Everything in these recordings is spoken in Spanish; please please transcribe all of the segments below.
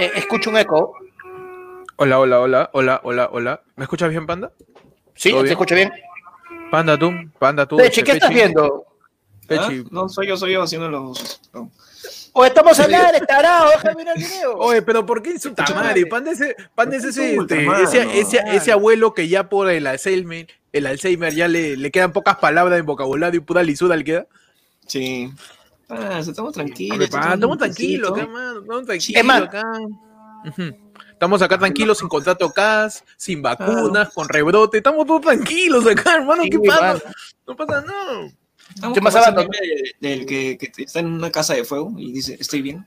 Eh, escucho un eco. Hola, hola, hola, hola, hola, hola. ¿Me escuchas bien, Panda? Sí, ¿Todo te bien? escucho bien. Panda, tú, Panda, tú. Pechi, ¿qué Pechi, estás viendo? Pechi. ¿Ah? No, soy yo, soy yo haciendo los. no. O estamos al aire, tarado, déjame mirar el video. Oye, pero ¿por qué insulta madre? madre. Panda ese, Panda es ¿Por qué ese, este, ese, ese, ese abuelo que ya por el Alzheimer, el Alzheimer ya le, le quedan pocas palabras en vocabulario y pura lisura le queda. Sí. Estamos tranquilos. Estamos pa, estamos un tranquilos acá, mano. Estamos tranquilos Es acá. Estamos acá tranquilos, sin contrato CAS, sin vacunas, con rebrote. Estamos todos tranquilos acá, hermano. Sí, ¿Qué pasa? mano. No pasa nada. Estamos ¿Qué abandonó? meme Del que, que está en una casa de fuego y dice, estoy bien.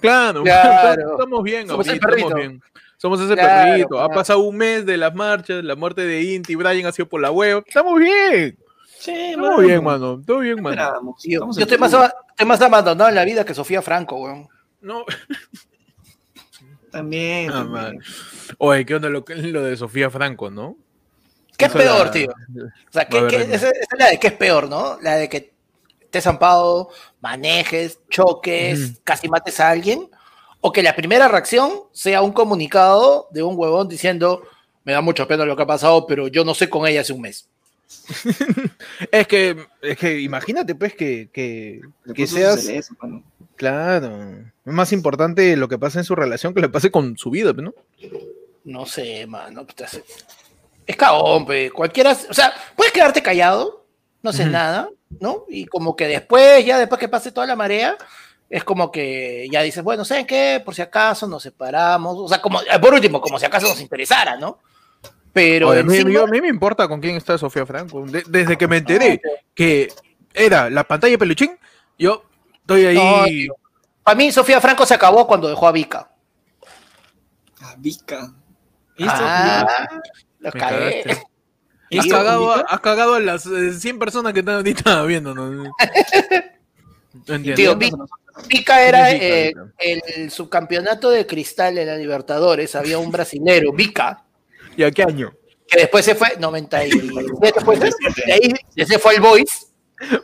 Claro, Claro. estamos bien, Somos ahorita, estamos bien. Somos ese Claro, perrito. Ha claro. pasado un mes de las marchas, la muerte de Inti, Brian ha sido por la web. Estamos bien. Sí, Estamos bien, mano. Todo bien, mano. Esperamos. Yo, yo estoy, más, estoy más abandonado en la vida que Sofía Franco, weón. No. También. Ah, también. Oye, ¿qué onda lo, que- lo de Sofía Franco, no? ¿Qué es peor, la- tío? O sea, ¿qué, ver, qué- dime. esa, esa es la de qué es peor, ¿no? La de que estés zampado, manejes, choques, casi mates a alguien. O que la primera reacción sea un comunicado de un huevón diciendo, me da mucha pena lo que ha pasado, pero yo no sé con ella hace un mes. Es que, es que imagínate, pues, que, que, que seas. Claro. Es más importante lo que pasa en su relación que le pase con su vida, ¿no? No sé, mano. Es cagón, pe. Cualquiera. O sea, puedes quedarte callado, no haces Ujú. nada, ¿no? Y como que después, ya después que pase toda la marea, es como que ya dices, bueno, ¿saben qué? Por si acaso nos separamos. O sea, como, por último, como si acaso nos interesara, ¿no? Pero. Oye, a, mí, encima- yo- a mí me importa con quién está Sofía Franco. De- desde que me enteré No, que era la pantalla de peluchín, yo estoy ahí. No. Para mí, Sofía Franco se acabó cuando dejó a Vika. Ah, Vika. Ah, los Me cagué. cagaste. ¿Y has, cagado, a- has cagado a las eh, 100 personas que están ahorita viendo. ¿no? No entiendo. Tío, Vika era ¿Quién es eh, el subcampeonato de cristal en la Libertadores. Había un brasilero, Vika, ¿Y a qué año? que después se fue, 97 fue, de ahí se fue al Boys.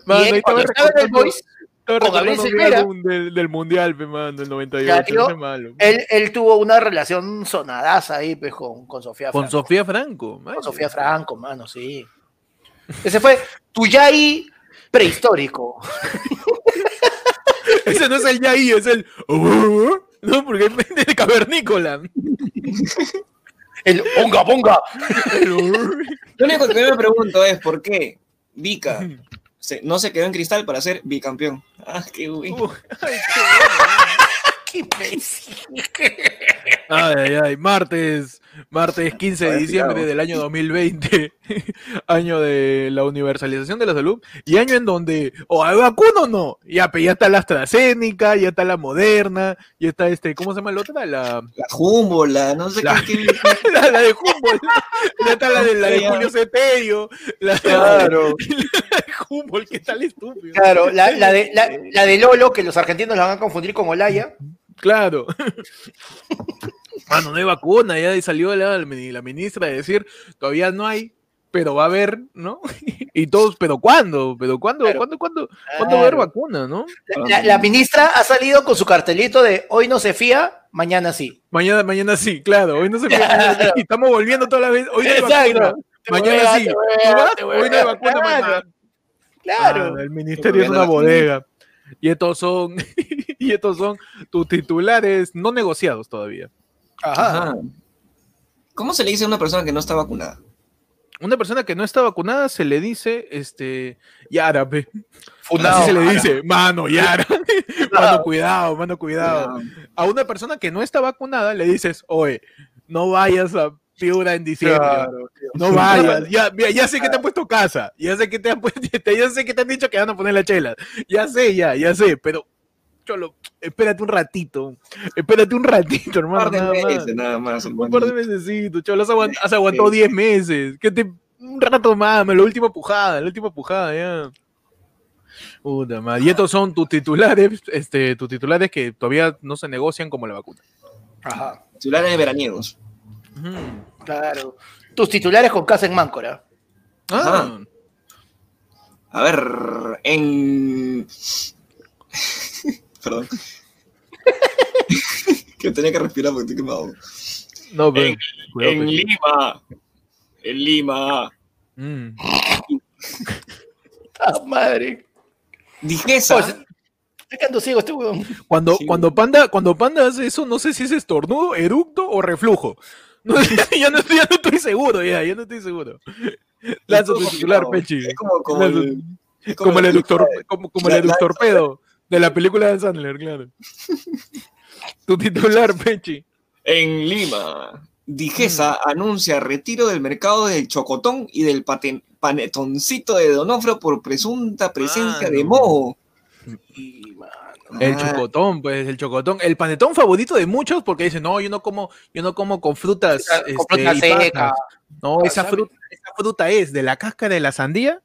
Mano, y él, cuando estaba en el Boys, estaba con Gabriel Silvera. del, del mundial, pe, mano, del 98. Ya, tío, malo. él, él tuvo una relación sonadaza ahí pues, con, con Sofía Con Franco. Sofía Franco. Con Sofía Franco, mano, sí. Ese fue tu Yai prehistórico. Ese no es el Yaí, es el. No, porque es de cavernícola. El ponga, ponga. Lo único que yo me pregunto es por qué Vika se- no se quedó en cristal para ser bicampeón. Ah, qué güey. Uh, Qué imbécil. Ay, ay, ay. Martes, martes 15 de diciembre del año 2020, año de la universalización de la salud y año en donde, o hay vacuna o no, ya, ya está la AstraZeneca, ya está la Moderna, ya está este, ¿cómo se llama la otra? La, La Jumbo, la no sé La- qué. la, la de Humboldt, ya está la de, la de Ya. Julio Ceterio, la, Claro. la de Humboldt, ¿qué tal estúpido? Claro, la, la de, la, la de Lolo, que los argentinos la van a confundir con Olaya. Claro. Mano, no hay vacuna, ya salió la, la ministra de decir, todavía no hay, pero va a haber, ¿no? Y todos, pero ¿cuándo? ¿Pero cuándo? Claro. ¿Cuándo, cuándo, cuándo va a haber vacuna, no? La, la ministra ha salido con su cartelito de hoy no se fía, mañana sí. Mañana, mañana sí, claro, hoy no se Claro. y estamos volviendo toda la vez, hoy no hay Exacto. vacuna, mañana voy a- sí, te ¿Tú voy a- vas? hoy no hay a- vacuna, claro. mañana. Claro. Ah, el ministerio es una bodega. Y estos son, y estos son tus titulares no negociados todavía. Ajá. Ajá. ¿Cómo se le dice a una persona que no está vacunada? Una persona que no está vacunada se le dice, este, Yara, pe. Funado. Así se le Yara. dice, mano, Yara. mano, cuidado, mano, cuidado. A una persona que no está vacunada le dices, oye, no vayas a Piura en diciembre. Claro. No vayas. Ya, mira, ya sé que te han puesto casa. Ya sé que te han puesto, ya sé que te han dicho que van a poner la chela. Ya sé, ya, ya sé, pero cholo, espérate un ratito. Espérate un ratito, Un hermano. par de nada más. meses nada más. Un par de mesecitos, cholo. Has, aguant- has aguantado 10 meses. Que te, un rato más, la última pujada, la última pujada, ya. Puta madre. Y estos son tus titulares, este, tus titulares que todavía no se negocian como la vacuna. Ajá. Titulares veraniegos. Ujú. Claro. Tus titulares con casa en Máncora. Ah, A ver, en. Perdón. que tenía que respirar porque estoy quemado. No, pero. En, cuidado, en Pechi. Lima. En Lima. Mm. ¡Ah, madre! Dijesa. Pues, ciego este huevón. Cuando, Sí. cuando, Panda, cuando Panda hace eso, no sé si es estornudo, eructo o reflujo. No ya, no, ya no estoy seguro, ya, ya no estoy seguro. Lanza tu titular. Pechi. Es como, el, Como el la eructor, película de- como, como la- el eructor pedo de la película de Sandler, claro. Tu titular, Pechi. En Lima, Digesa Mm. anuncia retiro del mercado del chocotón y del paten- panetoncito de Donofrio por presunta presencia Ah, de moho. Y, mano, El Ah, chocotón, pues, el chocotón. El panetón favorito de muchos porque dicen, no, yo no como, yo no como con frutas. Con este, fruta seca. pasas". No, Ah, esa fruta, esa fruta es de la cáscara de la sandía.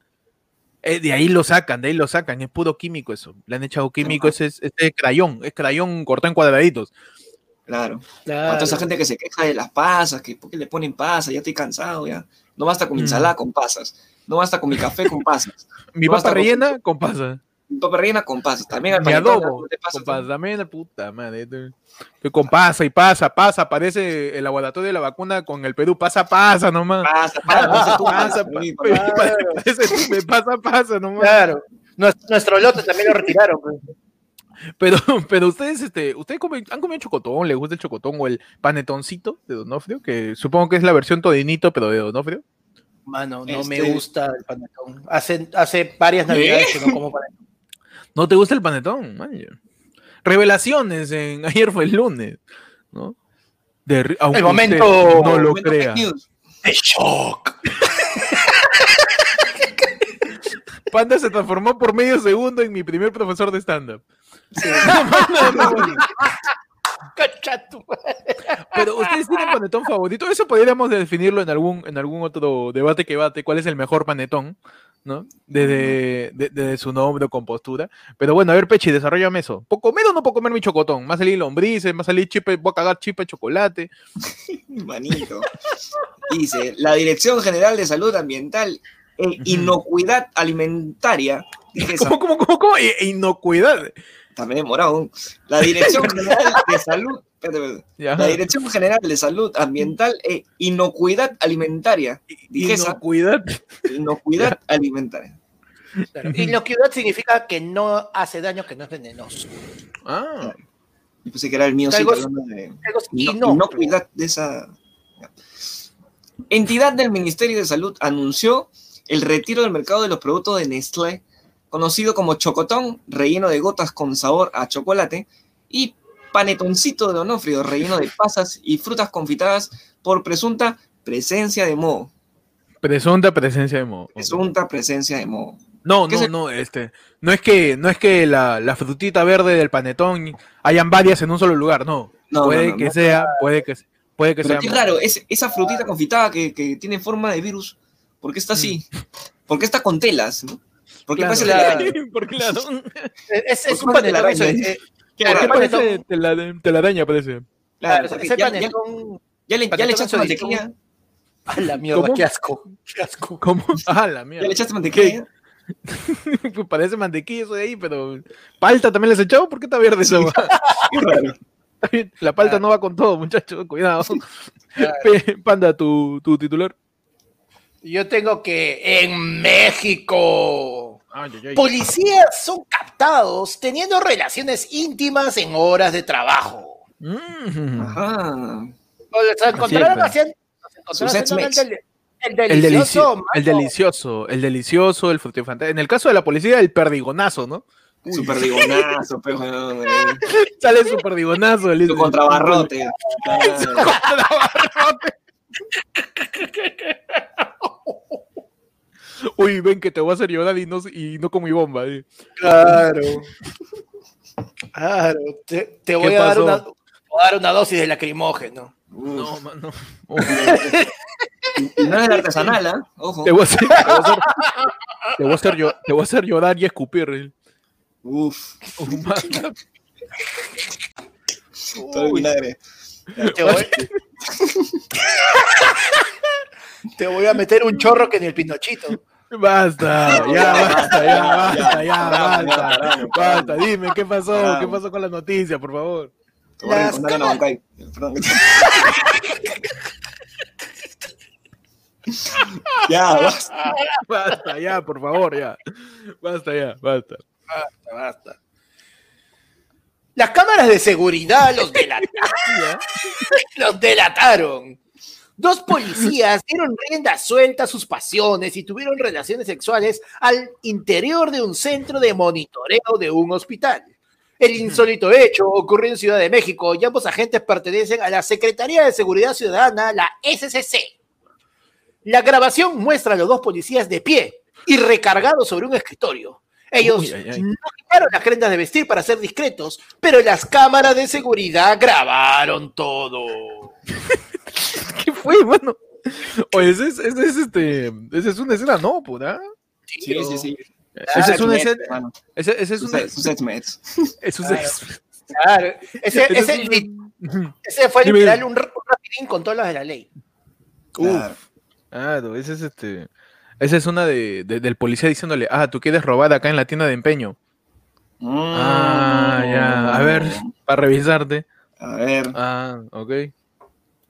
Eh, de ahí lo sacan, de ahí lo sacan, es puro químico eso. Le han echado químico, ese es, ese es crayón, es crayón cortado en cuadraditos. Claro. Claro. Para toda esa gente que se queja de las pasas, que por qué le ponen pasas, ya estoy cansado, ya. No basta con mi Mm. ensalada con pasas. No basta con mi café con pasas. Mi No, papa con- rellena con pasa. Papa rellena con pasas. También al adobo ¿no te pasa con tú? pasa. También la puta madre. estoy con pasa y pasa, pasa. Parece el laboratorio de la vacuna con el Perú. Pasa, pasa nomás. Pasa, pasa, pasa, tú, Pasa, pasa, me nomás. Claro. Nuestro, nuestro lote también lo retiraron. pues. Pero, pero ustedes, este, ustedes comen- han comido chocotón, les gusta el chocotón o el panetoncito de Donofrio, que supongo que es la versión todinito, pero de Donofrio. Mano, no me Este- gusta el panetón. Hace, hace varias navidades que no como panetón. ¿No te gusta el panetón? Man. Revelaciones en ayer fue el lunes, ¿no? De El momento- no lo Momento crea. ¡De shock! Panda se transformó por medio segundo en mi primer profesor de stand-up. Madre. Pero ustedes tienen panetón favorito. Eso podríamos definirlo en algún, en algún otro debate que bate. ¿Cuál es el mejor panetón? ¿No? Desde, de- desde su nombre o compostura. Pero bueno, a ver, Pechi, desarrollame eso. ¿Puedo comer o no puedo comer mi chocotón? ¿Va a salir lombrices? ¿Va a salir chipe? ¿Voy a cagar chipe de chocolate? Manito. Dice, la Dirección General de Salud Ambiental e Inocuidad Alimentaria, ¿Cómo, cómo, cómo, cómo? E- e inocuidad. También demorado, la Dirección General de Salud, espérate, espérate. Ya. la Dirección General de Salud Ambiental e Inocuidad Alimentaria, Digesa, Inocuidad. Inocuidad Alimentaria. Claro. Inocuidad significa que no hace daño, que no es venenoso. Ah, Yo pensé que era el mío, sí, Algo- de inocuidad de esa... Entidad del Ministerio de Salud anunció el retiro del mercado de los productos de Nestlé, conocido como chocotón, relleno de gotas con sabor a chocolate, y panetoncito de Donofrio, relleno de pasas y frutas confitadas por presunta presencia de moho. presunta presencia de moho. Presunta presencia de moho. No, ¿Qué no, se- no, este, no es que, no es que la, la frutita verde del panetón hayan varias en un solo lugar, no. No, puede no, no, que sea, puede que, puede que Pero sea. qué raro, es, esa frutita confitada que, que tiene forma de virus, ¿por qué está así? ¿Por qué está con telas? ¿no? ¿Por qué Claro. parece la- Claro. ¿Por qué la- Es, es ¿Por un qué te la eh, Claro, ¿Por qué panetón- parece tela- telaraña, parece? Claro, claro, porque ese ya, ya- panetón. ya le, ya le echaste mantequilla. A la mierda, ¿Cómo? qué asco. Qué asco. ¿Cómo? Ah, la Ya mierda. le echaste mantequilla. Pues Parece mantequilla eso de ahí, pero. ¿Palta también les has echado? ¿Por qué está verde eso? Qué raro. La palta no va con todo, muchachos, cuidado. Panda, tu, tu titular. Yo tengo que en México. Ay, ay, ay. Policías son captados teniendo relaciones íntimas en horas de trabajo. Mm. Ajá. Encontraron pues. encontraron haciendo el, delicioso. delici- el delicioso, el delicioso, el frutifante. En el caso de la policía, el perdigonazo, ¿no? Super digonazo, pero weón, eh, Sale el superdigonazo. El, su contrabarrote. Uy, ven que te voy a hacer llorar y no, y no con mi bomba. eh. Claro. Claro. Te, te voy, ¿Qué a dar una, te voy a dar una dosis de lacrimógeno. No, mano. Y no es el artesanal, ¿ah? Ojo. Te voy a hacer, te voy a hacer, te voy a hacer llorar y escupir. eh. Uf, Oh, todo el vinagre. Te voy, te voy a meter un chorro que ni el pinochito. Basta, ya, basta, ya, basta, ya, basta. Basta, dime, ¿qué pasó? ¿Qué pasó con la noticia, por favor? Te voy a Las ya, basta. Basta, ya, por favor, ya. Basta, ya, basta. Basta, basta. Las cámaras de seguridad los delataron. Los delataron. Dos policías dieron rienda suelta a sus pasiones y tuvieron relaciones sexuales al interior de un centro de monitoreo de un hospital. El insólito hecho ocurrió en Ciudad de México y ambos agentes pertenecen a la Secretaría de Seguridad Ciudadana, la SCC. La grabación muestra a los dos policías de pie y recargados sobre un escritorio. Ellos Uy, ay, ay. no quitaron las prendas de vestir para ser discretos, pero las cámaras de seguridad grabaron todo. ¿Qué fue, mano? Oye, ese es, ese es este. Esa es una escena, no, puta. Sí, sí, sí. Esa es una escena. ex, esa es Sus una. ex- sus un Claro. ese, ese, ese fue literal un, ra- un rapidín con todas las de la ley. Claro. Claro, ese es este. Esa es una de, de- del policía diciéndole, ah, tú quieres robar acá en la tienda de empeño. Ah, ya. A ver, para revisarte. A ver. Ah, ok.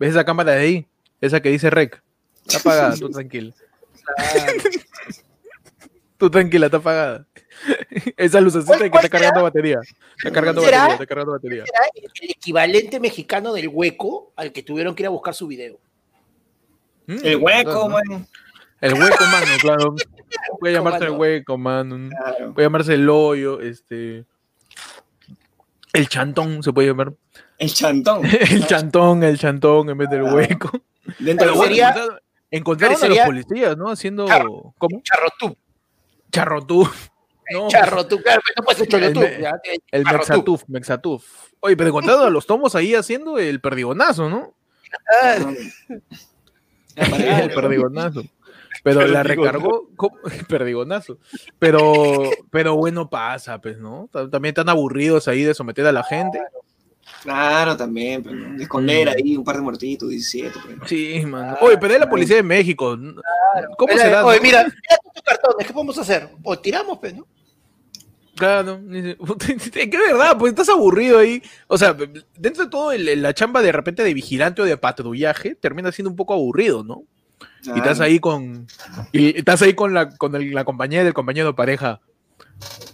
¿Ves esa cámara de ahí? Esa que dice rec. Está apagada, tú tranquila. Tú tranquila, está apagada. Esa lucecita ¿Cuál- que está cargando batería. Está cargando ¿Será? batería, está cargando batería. El equivalente mexicano del hueco al que tuvieron que ir a buscar su video. Mm, El hueco, claro, ¿no? man. El hueco, mano, claro. Puede llamarse el hueco, mano. Claro. Puede llamarse el hoyo, este. El chantón se puede llamar. El chantón. El chantón, el chantón en vez del hueco. Dentro Pero del sería- hueco. Encontraron- Encontraron a sería- los policías, ¿no? Haciendo. Claro. ¿Cómo? Charrotú. Charrotú. No, Charrotú, claro, no puede ser cholotú. El ya, el. Mexatuf, Mexatuf. Oye, pero encontraron a los tomos ahí haciendo el perdigonazo, ¿no? Ah, el perdigonazo. Pero la recargó. ¿cómo? Perdigonazo. Pero, pero bueno, pasa, pues, ¿no? Ta- También están aburridos ahí de someter a la gente. Claro, también. Pero, de esconder ahí un par de muertitos, 17. pues. Sí, mano. Oye, pero es la policía de México. ¿Cómo Oye, será? Oye, no? mira, mira tus cartones, ¿qué podemos hacer? O tiramos, pues, ¿no? Claro, dice, es que es verdad, pues estás aburrido ahí. O sea, dentro de todo, el- la chamba de repente de vigilante o de patrullaje termina siendo un poco aburrido, ¿no? Y estás ahí con. Y estás ahí con la, con el- la compañía del compañero de pareja.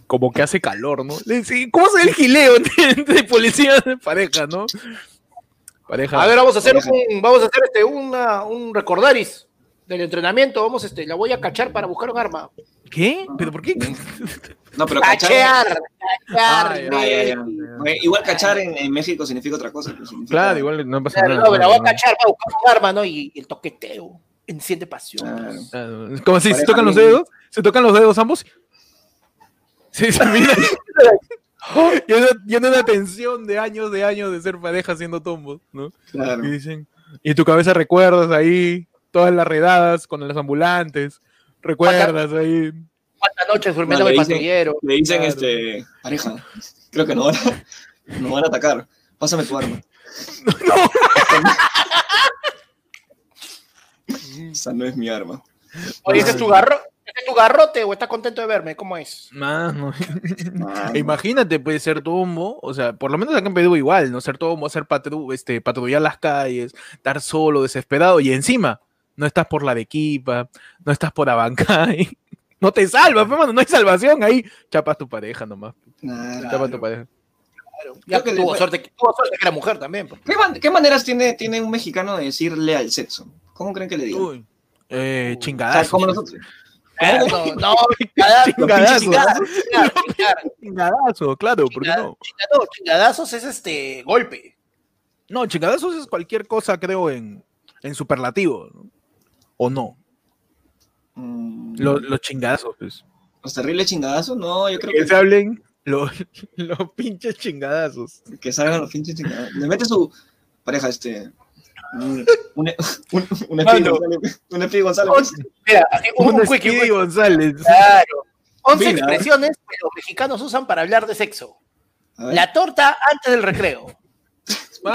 Como que hace calor, ¿no? Le dice, ¿Cómo se ve el gileo entre, de policía de pareja, no? Pareja. A ver, vamos a hacer Pareja. un, vamos a hacer este, una, un recordaris del entrenamiento. Vamos, este, la voy a cachar para buscar un arma. ¿Qué? ¿Pero por qué? No, pero cachar. Ah, Ah. Oye, Igual cachar en, en México significa otra cosa. pues, significa- Claro, igual no pasa Claro, nada. no, la voy a cachar para buscar un arma, ¿no? Y, y el toqueteo enciende pasión. Claro. Claro, es Como si se tocan los dedos, se tocan los dedos ambos. Sí, se mira. y, una, y una tensión de años de años de ser pareja haciendo tombos, ¿no? Claro. Y dicen, y tu cabeza recuerdas ahí todas las redadas con los ambulantes, recuerdas ahí. ¿Cuántas noches durmiendo No, en le el patrullero? Le dicen, Claro. este, pareja, creo que no van a, no van a atacar. Pásame tu arma. Esa no es mi arma. Oye, ¿ese es tu garro? ¿Ese es tu garrote o estás contento de verme? ¿Cómo es? Mano. Ah, Imagínate, puede ser tombo, o sea, por lo menos acá en Perú igual, ¿no? Ser tombo, hacer patru este, patrullar las calles, estar solo, desesperado, y encima, no estás por la Arequipa, no estás por Abancay, no te salvas, mano, no hay salvación ahí, chapas tu pareja nomás, Claro. chapas tu pareja. Ya que tuvo, le- suerte, que- tuvo suerte que era mujer también. pues. ¿Qué, man- qué maneras tiene, tiene un mexicano de decirle al sexo? ¿Cómo creen que le digan? Uy, eh, O sea, chingadazo. como nosotros. No, chingadazo, Chingadazo. claro, ¿por qué no? Chingadazos es este golpe. No, chingadazos es cualquier cosa, creo, en, en superlativo, ¿no? ¿O no? Mm, Lo- Los chingadazos, pues. ¿Los terribles chingadazos? No, yo creo Que que, se hablen los, los pinches chingadazos. que salgan los pinches chingadazos. Le mete su pareja, este. Un, un, un. González. Un González. Mira, así, un, Un un quickie, Speedy un- González. Claro. 11 Mira. expresiones que los mexicanos usan para hablar de sexo. La torta antes del recreo.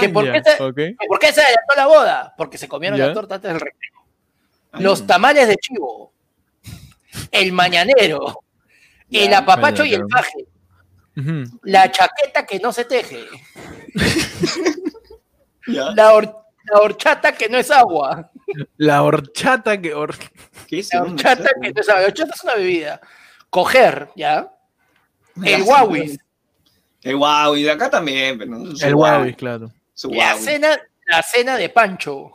¿Que por, qué se, ¿Por qué se adelantó la boda? Porque se comieron la torta antes del recreo. Ah, Los tamales de chivo. El mañanero. El apapacho y el paje. La chaqueta que no se teje. ¿Ya? La, la horchata que no es agua. La horchata que... hor- ¿Qué es La horchata que no es agua. La horchata es una bebida. Coger, ¿ya? El guauis. El y de acá también, pero no, El Huawei, claro. Su La cena, la cena de Pancho.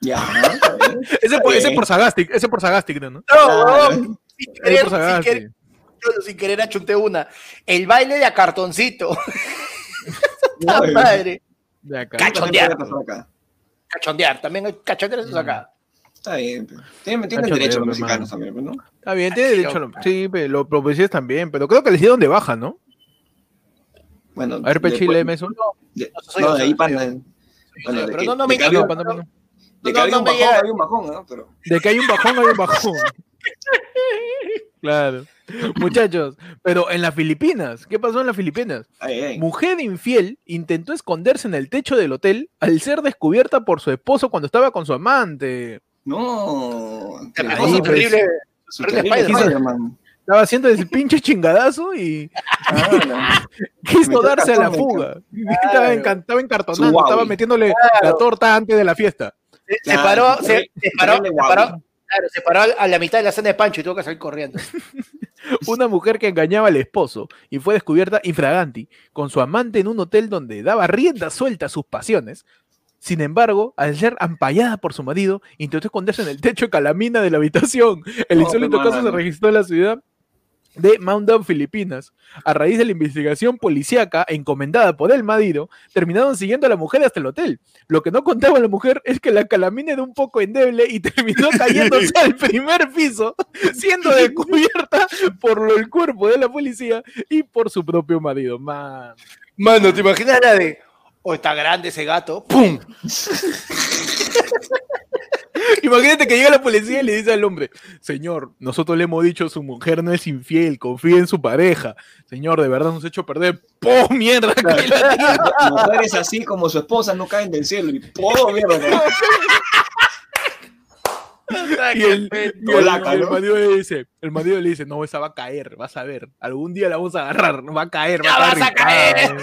Ya, ¿no? Ese por, ese por Sagastic, ese por Sagastic, ¿no? No, Claro. huevón. sin querer, sin querer, sin querer achunté una. El baile de a cartoncito. ¡Ah, Muy bien. madre! De acá. Cachondear. acá. Cachondear, también hay cachondear eso es acá. Está bien. Tienen, tienen Cacho derecho de los mexicanos también, pues, ¿no? Está bien, tiene Ay, derecho a. Sí, pero los policías también, pero creo que les dieron de baja, ¿no? Bueno, A ver, Pechi, después- léeme eso. de- No, soy no, yo, de ahí. Bueno, de pero no, no de me de que no un me bajón, había un bajón, ¿no? Pero De que hay un bajón, hay un bajón. Claro. Muchachos, pero en las Filipinas, ¿qué pasó en las Filipinas? ay, ay. Mujer infiel intentó esconderse en el techo del hotel al ser descubierta por su esposo cuando estaba con su amante. No. Pues. terrible. Su terrible terrible Spider-Man. Spider-Man. Estaba haciendo ese pinche chingadazo y Ah, quiso darse a la fuga. Estaba, encartonando, estaba metiéndole la torta antes de la fiesta. Se, paró, se, paró, se paró, claro, se paró a la mitad de la cena de Pancho y tuvo que salir corriendo. Una mujer que engañaba al esposo y fue descubierta infraganti con su amante en un hotel donde daba rienda suelta a sus pasiones. Sin embargo, al ser ampallada por su marido, intentó esconderse en el techo de calamina de la habitación. El No, insólito qué caso se registró en la ciudad de Mount Filipinas. A raíz de la investigación policíaca encomendada por el marido, terminaron siguiendo a la mujer hasta el hotel. Lo que no contaba la mujer es que la calamina era un poco endeble y terminó cayéndose al primer piso, siendo descubierta por el cuerpo de la policía y por su propio marido. Man. Mano, ¿te imaginas la de, oh, está grande ese gato? ¡Pum! Imagínate que llega la policía y le dice al hombre, señor, nosotros le hemos dicho su mujer no es infiel, confía en su pareja. Señor, de verdad nos ha hecho perder. ¡Pum! ¡Mierda! Mujeres así como su esposa no caen del cielo y ¡oh, mierda! Y el, y le dice, el marido le dice, no, esa va a caer, vas a ver, algún día la vamos a agarrar, va a caer, va Ya a vas a caer.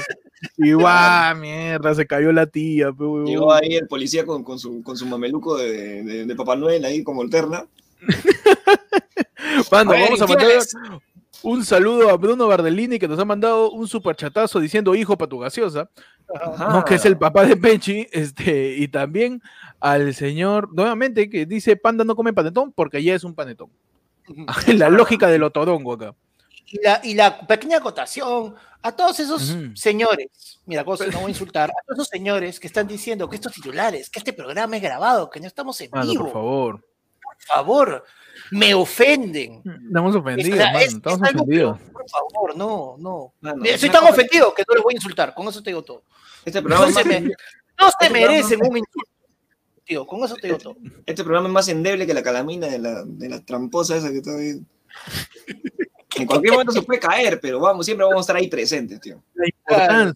Rifada". Y guau, mierda, se cayó la tía. Llegó ahí el policía con, con, su, con su mameluco de, de, de Papá Noel ahí como alterna. A ver, vamos a mandar un saludo a Bruno Bardellini que nos ha mandado un superchatazo diciendo hijo para tu gaseosa, Ajá. ¿no? que es el papá de Pechi, este, y también al señor, nuevamente, que dice panda no come panetón porque ya es un panetón. la lógica del otorongo acá. Y la, y la pequeña acotación a todos esos Ujú. señores, mira, cosa, no voy a insultar, a todos esos señores que están diciendo que estos titulares, que este programa es grabado, que no estamos en Mano, vivo, por favor. por favor, me ofenden. Estamos Es, ofendidos, mano, es- estamos es algo que- ofendidos. por favor, no, no. Mano, una tan ofendido que no les voy a insultar, con eso te digo todo. Este programa, No es se, me- no se Este merecen programa- un insulto, tío, con eso te digo todo. este programa es más endeble que la calamina de la, de la tramposa esa que está ahí. En cualquier momento se puede caer, pero vamos, siempre vamos a estar ahí presentes, tío. La importancia,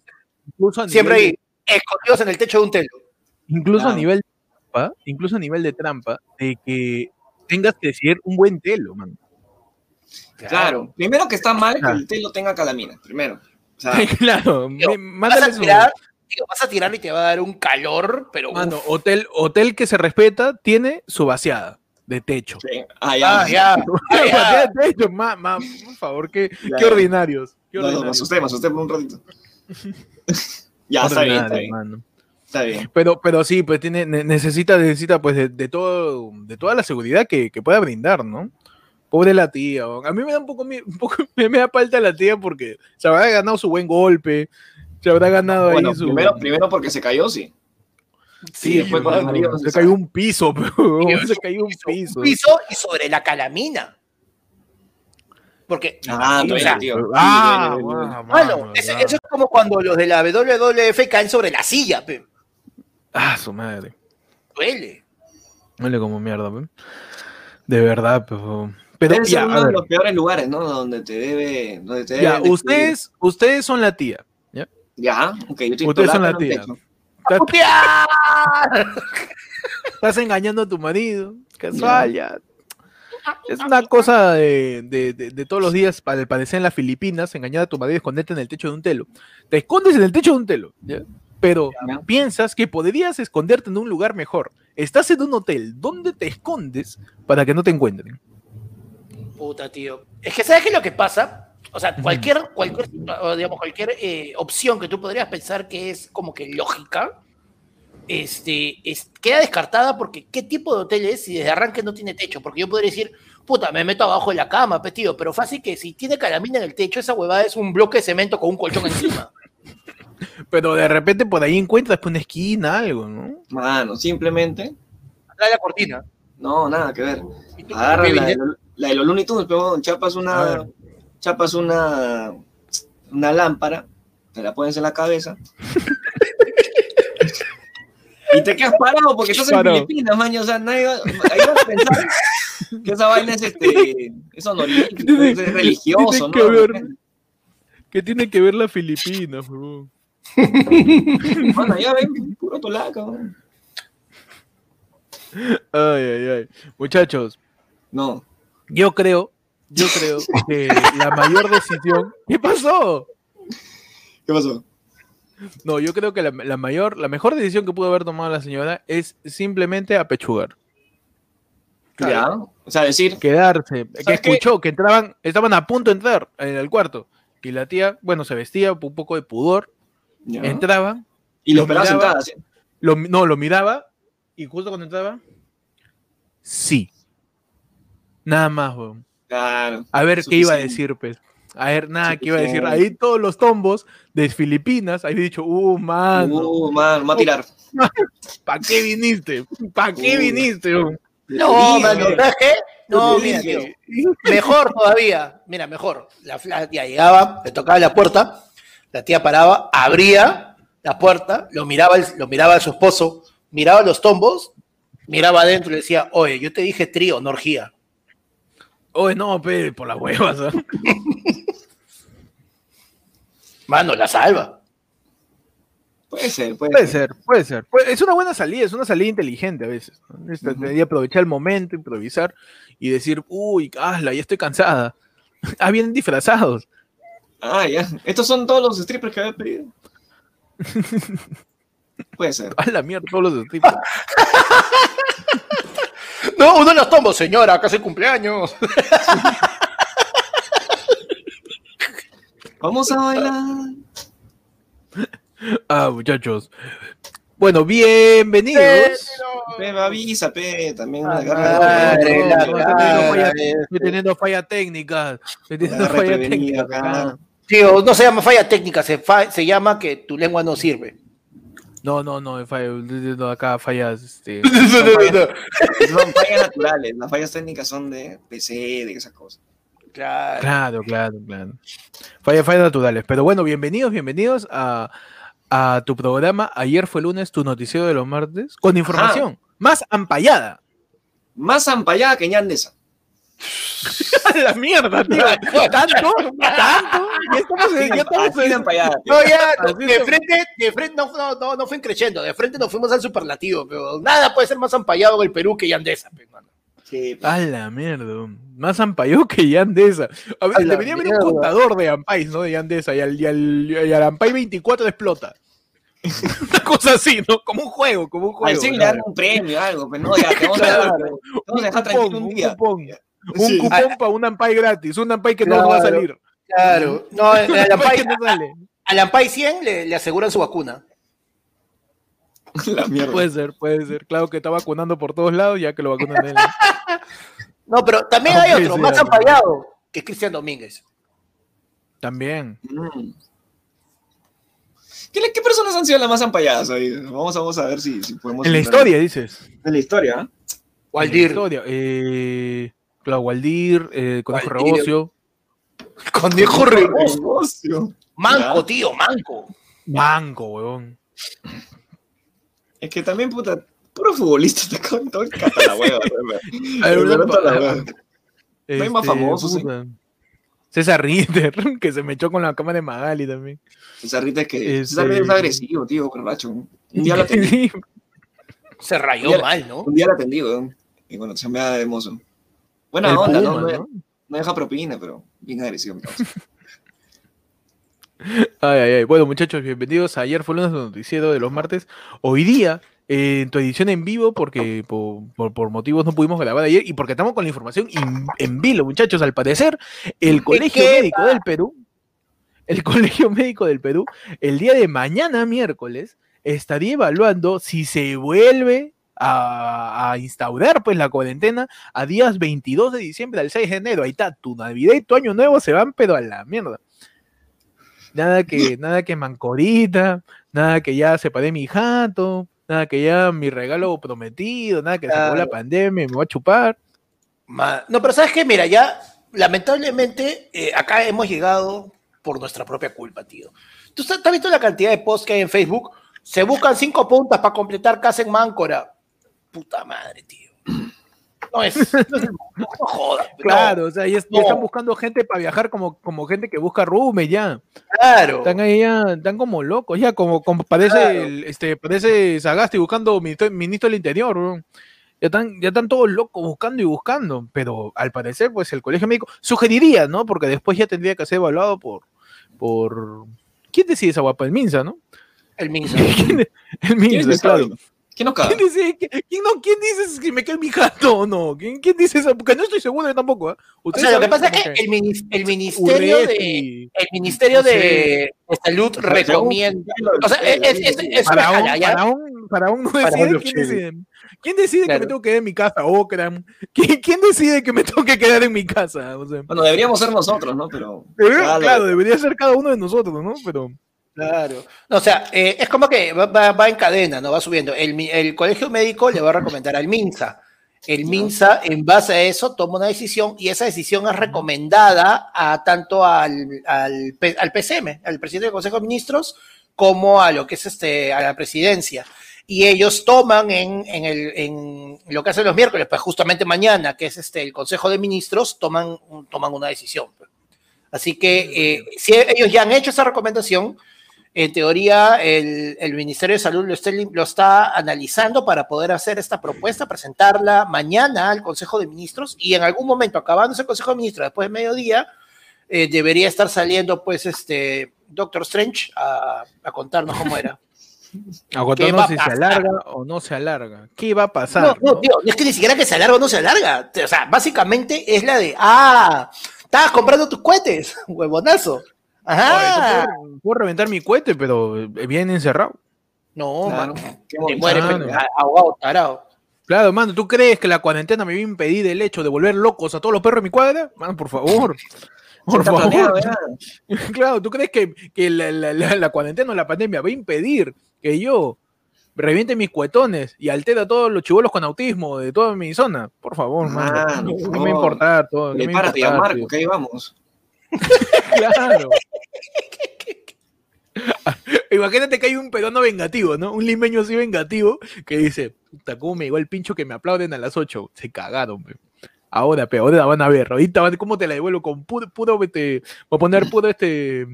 incluso a Siempre nivel ahí, escondidos en el techo de un telo. incluso a nivel de trampa, incluso a nivel de trampa, de que tengas que decidir un buen telo, man. Claro. Primero que está mal que Claro. el telo tenga calamina, primero. O sea, claro, Tío, Vas a tirar, tío, vas a tirar y te va a dar un calor, pero mano, uf. hotel, hotel que se respeta tiene su vaciada de techo. sí. Ah, ya. Ah, ya. Ah, vaciada de techo, ma- ma- por favor, qué, Ya, qué ya. ordinarios. Qué No, no, me ordinarios. asusté, me asusté por un ratito. ya, está bien, está Ordinarios, bien. mano. Está bien. Pero, pero sí, pues tiene, ne- necesita, necesita pues de, de todo, de toda la seguridad que, que pueda brindar, ¿no? Pobre la tía, a mí me da un poco, un poco me, me da falta la tía porque se habrá ganado su buen golpe, se habrá ganado Bueno, ahí su... primero, primero porque se cayó, sí. Sí, después se cayó un piso, pero Tío, se cayó un piso. Un piso y sobre la calamina. Porque, Ah, sí, o duele, sea, tío. Ah, duele, duele. guau. eso es como cuando los de la WWF caen sobre la silla, pe. Ah, su madre. Duele. Huele como mierda, pe. De verdad, pero... Pero ya, uno de los peores lugares, ¿no? Donde te debe. Donde te ya, ustedes, ustedes son la tía. ¿ya? Ya, ok, yo estoy Ustedes son la tía. Estás, engañando a tu marido. Casual, ya. Es una cosa de, de- de- de todos los días, para al parecer en las Filipinas, engañar a tu marido y esconderte en el techo de un telo. Te escondes en el techo de un telo, ¿ya? pero Ya. piensas que podrías esconderte en un lugar mejor. Estás en un hotel, ¿dónde te escondes para que no te encuentren? Puta, tío. Es que, ¿sabes qué es lo que pasa? O sea, cualquier, cualquier, digamos, cualquier eh, opción que tú podrías pensar que es como que lógica, este, es, queda descartada porque ¿qué tipo de hotel es si desde arranque no tiene techo? Porque yo podría decir, puta, me meto abajo de la cama, pues, tío, pero fácil que si tiene calamina en el techo, esa huevada es un bloque de cemento con un colchón encima. Pero de repente por ahí encuentras pues, una esquina, algo, ¿no? Mano, simplemente. Atrás de la cortina. No, nada que ver. Agarra ¿qué la, de la de los Looney Tunes, pero chapas una, chapas una, una lámpara, te la pones en la cabeza. y te quedas parado porque estás en Parado. Filipinas, maño. O sea, nadie va, ahí vas a pensar que esa vaina es este, es honorífico, es religioso, tiene que ¿no? ver. ¿Qué tiene que ver la Filipinas, bro? Bueno, ya ven, puro tolaca. Ay, ay, ay. Muchachos, No. yo creo, yo creo que la mayor decisión. ¿Qué pasó? ¿Qué pasó? No, yo creo que la, la mayor, la mejor decisión que pudo haber tomado la señora es simplemente apechugar. Ya. O sea, decir, Quedarse. Que escuchó que entraban, estaban a punto de entrar en el cuarto. Y la tía, bueno, se vestía un poco de pudor, ya. entraban, y lo lo esperaba miraba. sentada, ¿sí? lo, no, lo miraba, y justo cuando entraba, sí. Nada más, weón. Claro. A ver qué iba a decir, pues. A ver, nada, qué iba a decir. Ahí todos los tombos de Filipinas, ahí he dicho, uh, mano, Uh, man, va a tirar. ¿para qué viniste? ¿Para qué Uh. viniste? No, Dije. mano. No, mira, tío. Mejor todavía. Mira, mejor. La, la tía llegaba, le tocaba la puerta, la tía paraba, abría la puerta, lo miraba, lo miraba a su esposo, miraba los tombos, miraba adentro y le decía, oye, yo te dije trío, no orgía. Oye, no, pe, por las huevas. ¿ah? Mano, la salva. Puede ser, puede, Puede ser. ser, puede ser. Puede- Es una buena salida, es una salida inteligente a veces. ¿no? Esta- aprovechar el momento, improvisar y decir, uy, hazla, ya estoy cansada. Ah, vienen disfrazados. Ah, ya. Estos son todos los strippers que había pedido. Puede ser. A la mierda, todos los strippers. No, uno de los tombos, señora, casi cumpleaños. Vamos a bailar. Ah, muchachos. Bueno, bienvenidos. Pe, me avisa, pe, también Ah, agarra- madre, no, la no, estoy teniendo falla-. Estoy teniendo falla técnica. Estoy teniendo falla técnica. Tío, no se llama falla técnica, se, fa- se llama que tu lengua no sirve. No, no, no, falla, no, acá fallas. Este, Son fallas naturales. Las fallas técnicas son de PC, de esas cosas. Claro. Claro, claro, claro. Fallas, fallas naturales. Pero bueno, bienvenidos, bienvenidos a, a tu programa. Ayer fue lunes, tu noticiero de los martes, con información más ampallada. Más ampallada que ñandesa. ¡A la mierda, tío! ¿Tanto? ¿Tanto? Ya estamos en- ya estamos. No, ya, de frente, de frente no, no, no, no fue creciendo, de frente nos fuimos al superlativo, pero nada puede ser más ampallado en el Perú que Yandesa, pe, mano. Sí. A la mierda. Más ampayó que Yandesa. A ver, A debería haber un contador de Ampais, ¿no? De Yandesa. Y al, y al, y al Ampay 24 explota. Una cosa así, ¿no? Como un juego, como un Al juego. sí le claro. dan un premio, algo, pero no, ya, te vamos a dejar, te vamos a Un dejar cupón, tranquilo un un día. cupón. Un Sí. cupón para un Ampay gratis. Un Ampay que no va a Claro. salir. Claro, no, al Ampay no sale. al Ampay 100 le, le aseguran su vacuna. La mierda. Puede ser, puede ser. Claro que está vacunando por todos lados, ya que lo vacunan él. No, pero también hay otro, más ¿no? ampallado, que es Cristian Domínguez. También. Mm. ¿Qué, qué personas han sido las más ampalladas ahí? Vamos, vamos a ver si, si podemos. En la entrar. historia, dices. En la historia, ¿ah? En la Waldir, historia. Eh, claro, Waldir, eh, Conejo Waldir. Rebocio. conejo rebozo. Negocio. Manco, Ya. tío, manco. Manco, huevón. Es que también, puta, puro futbolista está con todo el cata la hueva. hueva. Este, hay más famosos, puta. César Ritter, que se me echó con la cámara de Magali también. César Rita es que Este- César es agresivo, tío, borracho. Un día lo atendí, Sí, Se rayó mal, ¿no? un día lo atendí, weón. Y bueno, se me da de mozo. Buena El onda, Puma, ¿no? No, ¿no? no deja propina, pero bien agresivo. mi. Ay, ay, ay. Bueno, muchachos, bienvenidos. Ayer fue lunes noticiero de los martes. Hoy día, eh, en tu edición en vivo, porque por, por- por motivos no pudimos grabar ayer y porque estamos con la información in- en vilo, muchachos. Al parecer, el Colegio Médico del Perú, el Colegio Médico del Perú, el día de mañana, miércoles, estaría evaluando si se vuelve a, a instaurar pues la cuarentena a días 22 de diciembre al 6 de enero. Ahí está, tu Navidad y tu Año Nuevo se van, pero a la mierda. Nada que, nada que mancorita, nada que ya separé mi jato, nada que ya mi regalo prometido, nada que se acabó la Claro. pandemia me va a chupar. Ma- No, pero sabes qué, mira, ya lamentablemente eh, acá hemos llegado por nuestra propia culpa, tío. ¿Tú has visto la cantidad de posts que hay en Facebook? Se buscan cinco puntas para completar casa en Máncora. Puta madre, tío. No es, no, es no jodas. no, Claro, o sea, no. están buscando gente para viajar como, como gente que busca rume ya. claro. Están ahí ya, están como locos, ya como, como parece Claro. el- este, parece Sagasti buscando ministro, ministro del interior, weón. Ya están, ya están todos locos buscando y buscando, pero al parecer, pues el colegio médico sugeriría, ¿no? Porque después ya tendría que ser evaluado por, por ¿quién decide esa guapa? El Minsa, ¿no? El Minsa. ¿Quién- el ¿Quién Minsa, claro. ¿Quién nos caga? ¿Quién dice, quién, no, quién dice si me queda mi gato o no? ¿Quién, quién dice eso? Porque no estoy seguro yo tampoco. ¿eh? O sea, lo que pasa es que el, minis- el ministerio de, el ministerio no sé. de, de salud recomienda. O sea, es, es, es- es una Faraón, escala, ¿ya? Faraón, Faraón no Faraón decide lo quién decide. ¿Quién decide que me tengo que quedar en mi casa? Okram. ¿Quién, quién decide que me tengo que quedar en mi casa? O sea, Bueno, deberíamos ser nosotros, ¿no? Pero. debería- claro, debería ser cada uno de nosotros, ¿no? Pero Claro. No, o sea, eh, es como que va, va- va en cadena, ¿no? Va subiendo. El, el colegio médico le va a recomendar al MINSA. El MINSA, en base a eso, toma una decisión y esa decisión es recomendada a tanto al, al, al PCM, al presidente del Consejo de Ministros, como a lo que es este, a la presidencia. Y ellos toman en, en, el, en lo que hacen los miércoles, pues justamente mañana, que es este, el Consejo de Ministros, toman, toman una decisión. pues. Así que eh, si ellos ya han hecho esa recomendación, en teoría, el, el Ministerio de Salud lo está, lo está analizando para poder hacer esta propuesta, presentarla mañana al Consejo de Ministros y en algún momento, acabando ese Consejo de Ministros, después de mediodía, eh, debería estar saliendo, pues, este Doctor Strange a, a contarnos cómo era. ¿Qué va agotarnos a si se alarga o no se alarga. ¿Qué va a pasar? No, no, no? tío, es que ni siquiera que se alarga o no se alarga. O sea, básicamente es la de, ah, estabas comprando tus cohetes, huevonazo. Ajá. puedo, puedo reventar mi cohete, pero eh, bien encerrado. No, Claro. mano. Te muere, ahogado, tarado. Claro, mano, ¿tú crees que la cuarentena me va a impedir el hecho de volver locos a todos los perros de mi cuadra? Mano, por favor. Por favor. planeado. Claro, ¿tú crees que, que la, la- la- la cuarentena o la pandemia va a impedir que yo reviente mis cuetones y altere a todos los chivolos con autismo de toda mi zona? Por favor, mano. Mano, ¿Qué por me favor. importa todo? ¿Qué me Prepárate ya, importar, Marco, tío? que ahí vamos. Claro. Imagínate que hay un peruano vengativo, ¿no? Un limeño así vengativo que dice, puta, ¿cómo me llegó el pincho que me aplauden a las 8? Se cagaron, pe. Ahora, pe, ahora la van a ver. Ahorita van, ¿cómo te la devuelvo? Con puro, puro, este, voy a poner puro, este,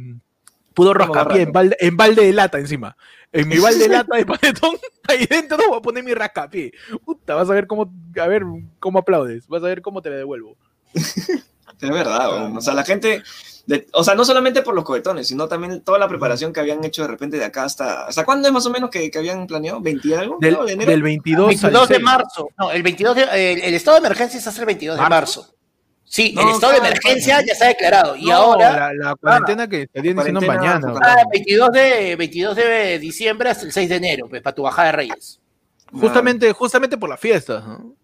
puro rascapié en balde, en balde de lata encima. En mi balde de lata de panetón, ahí dentro voy a poner mi rascapié. Puta, vas a ver cómo, a ver cómo aplaudes. Vas a ver cómo te la devuelvo. Es verdad, weón. o sea, la gente, de- o sea, no solamente por los cohetones, sino también toda la preparación que habían hecho de repente de acá hasta, ¿hasta cuándo es más o menos que, que habían planeado? ¿20 y algo? Del, ¿No? ¿De enero? del 22, 22 al de 6. marzo. No, el 22 de, el, el estado de emergencia se hace el 22 de ¿Marzo? Sí, No, el estado de emergencia claro. ya está declarado. Y No, ahora, La, la cuarentena que estarían diciendo mañana. ah, 22, de, 22 de diciembre hasta el 6 de enero, pues, para tu bajada de Reyes. Justamente, justamente por las fiestas. ¿no?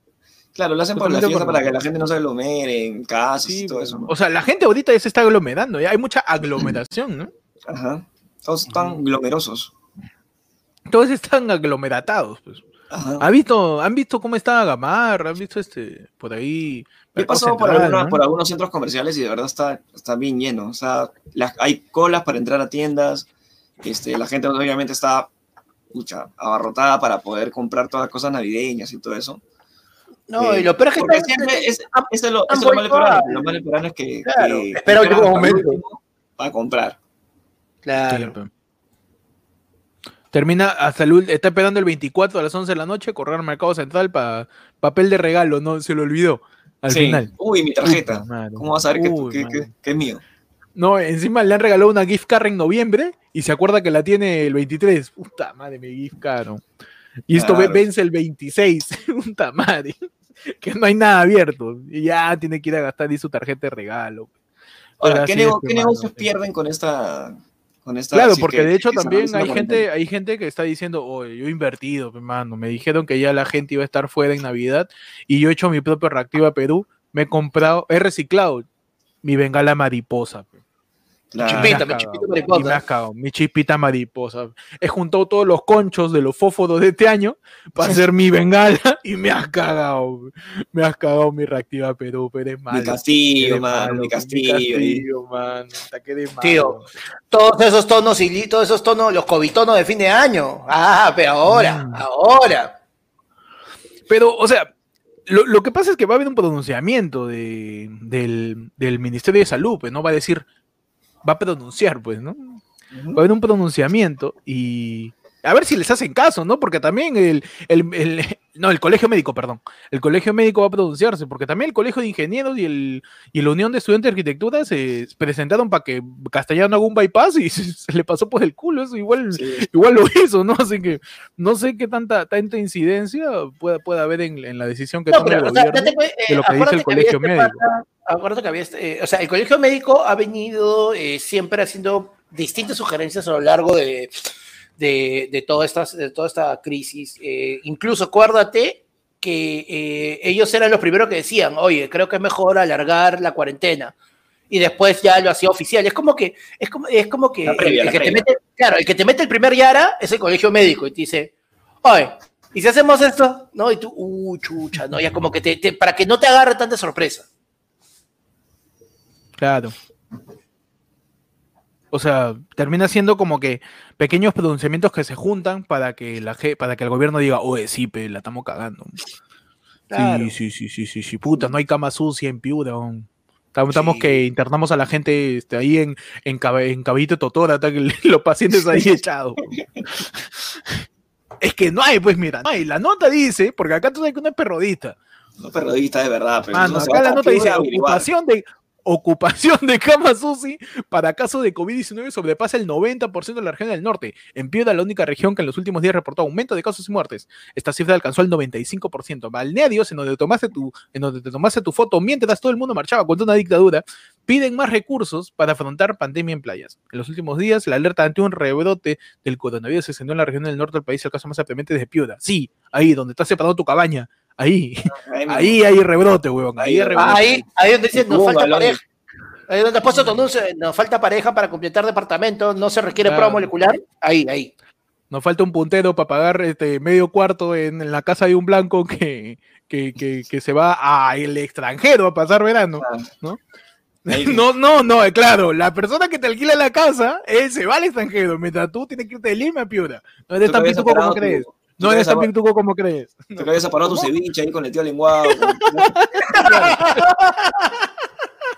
Claro, lo hacen por la fiesta por- para que la gente no se aglomere en casas Sí, y todo eso. ¿no? O sea, la gente ahorita ya se está aglomerando. Ya hay mucha aglomeración, ¿no? Ajá. Todos están glomerosos. Todos están aglomeratados. Pues. Ajá. ¿Han visto, ¿Han visto cómo está Gamarra? ¿Han visto este por ahí? He pasado por, Central, alguna- ¿no? por algunos centros comerciales y de verdad está, está bien lleno. O sea, las- hay colas para entrar a tiendas. Este, la gente obviamente está pucha, abarrotada para poder comprar todas las cosas navideñas y todo eso. No, Eh, y lo peor es que están- siempre es, lo, eso es lo malo peruano. Lo malo peruano es que, Claro, que espera momento. para comprar. Claro. Sí, pe. Termina hasta el está esperando el 24 a las 11 de la noche, correr al mercado central para papel de regalo, no se lo olvidó. Al Sí. final. Uy, mi tarjeta. ¿Cómo vas a ver que, Uy, que- que- que es mío? No, encima le han regalado una gift card en noviembre y se acuerda que la tiene el 23. Puta madre, mi gift card. ¿no? Y esto Claro. vence el 26. Puta madre. Que no hay nada abierto. Y ya tiene que ir a gastar ahí su tarjeta de regalo. Ahora, ¿qué, nego- qué negocios pierden con esta, con esta Claro, porque que- de hecho también hay gente, hay gente que está diciendo, oye, yo he invertido, hermano. Me dijeron que ya la gente iba a estar fuera en Navidad y yo he hecho mi propio reactiva Perú. Me he comprado, he reciclado mi bengala mariposa. pe. Me has mi cagado, chispita mariposa. Me has cagado, mi chispita mariposa. He juntado todos los conchos de los fósforos de este año para hacer mi bengala y me has cagado. Me has cagado mi reactiva Perú, pero eres malo. Mi castillo, mano, mi castillo. y- castillo, mano. Tío. Todos esos tonos y todos esos tonos, los covitonos de fin de año. Ah, pero ahora, Mm. ahora. Pero, o sea, lo, lo que pasa es que va a haber un pronunciamiento de, del, del Ministerio de Salud, pues no va a decir, va a pronunciar, pues, ¿no? Va a haber un pronunciamiento y a ver si les hacen caso, ¿no? Porque también el, el- el- no, el colegio médico, perdón, el colegio médico va a pronunciarse, porque también el colegio de ingenieros y, el, y la Unión de Estudiantes de Arquitectura se presentaron para que Castellano haga un bypass y se, se le pasó por el culo, eso igual, Sí. igual lo hizo, ¿no? Así que no sé qué tanta, tanta incidencia pueda, pueda haber en, en la decisión que No, tome pero, el o sea, gobierno. de lo que dice el colegio este médico. pata- acuérdate que había este- eh, o sea, el colegio médico ha venido eh, siempre haciendo distintas sugerencias a lo largo de, de, de toda, esta, de toda esta crisis. Eh, incluso acuérdate que eh, ellos eran los primeros que decían, oye, creo que es mejor alargar la cuarentena. Y después ya lo hacía oficial. Es como que, es como, es como que, previa, el, que te mete, claro, el que te mete el primer Yara es el colegio médico y te dice, oye, ¿y si hacemos esto? ¿No? Y tú, uh, chucha, ¿no? Ya como que te, te- para que no te agarre tanta sorpresa. Claro. O sea, termina siendo como que pequeños pronunciamientos que se juntan para que la para que el gobierno diga, oye, sí, pe, la estamos cagando. Claro. Sí, sí, sí, sí, sí, sí, puta, no hay cama sucia en Piura. Estamos, Sí. que internamos a la gente este, ahí en, en, en Caballito Totora, hasta que los pacientes ahí echados. es que no hay, pues mira, no hay. La nota dice, porque acá tú sabes que uno es perrodista. No periodista de verdad, pero Mano, no se acá la nota dice ocupación de ocupación de camas UCI para casos de COVID-19 sobrepasa el 90% de la región del norte. En Piura, la única región que en los últimos días reportó aumento de casos y muertes. Esta cifra alcanzó el 95%. Balnearios, en donde, tomaste tu, en donde te tomaste tu foto mientras todo el mundo marchaba contra una dictadura, piden más recursos para afrontar pandemia en playas. En los últimos días, la alerta ante un rebrote del coronavirus se extendió en la región del norte del país, el caso más apremiante de Piura. Sí, ahí, donde estás separado tu cabaña. Ahí, Ahí ahí hay rebrote, huevón. Ahí hay rebrote. Ahí, ahí donde dicen, nos falta pareja. Ahí donde has puesto tu anuncio, nos falta pareja para completar departamento, no se requiere Claro. prueba molecular. Ahí, ahí. Nos falta un puntero para pagar este medio cuarto en, en la casa de un blanco que, que, que, que se va al extranjero a pasar verano. ¿no? Ahí- No, no, no, eh, claro, la persona que te alquila la casa, él se va al extranjero, mientras tú tienes que irte de Lima a Piura. No eres Tú tan pituco como crees. tu- No eres tan pituco como crees. Que habías separado tu ceviche ahí con el tío lenguado.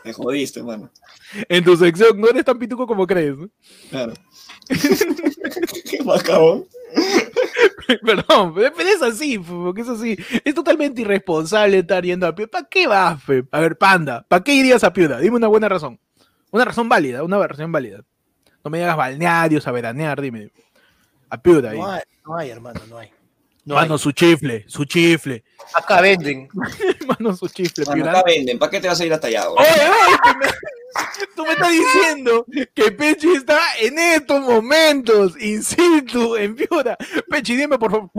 Te jodiste, hermano. En tu sección, no eres tan pituco como crees. ¿no? Claro. Qué macabón. Perdón, pero es así, porque es así. Es totalmente irresponsable estar yendo a Piura. ¿Para qué vas, fe? A ver, panda, ¿para qué irías a Piura? Dime una buena razón. Una razón válida, una razón válida. No me digas balnearios a veranear, dime. A Piura ahí. No no hay, hermano, no hay. No Mano, hay. su chifle, su chifle. Acá venden. Mano, su chifle, Mano, Piura. acá venden. ¿Para qué te vas a ir hasta allá? Oye, oye, que me- tú me estás diciendo que Pechi está en estos momentos in situ en Piura. Pechi, dime por favor.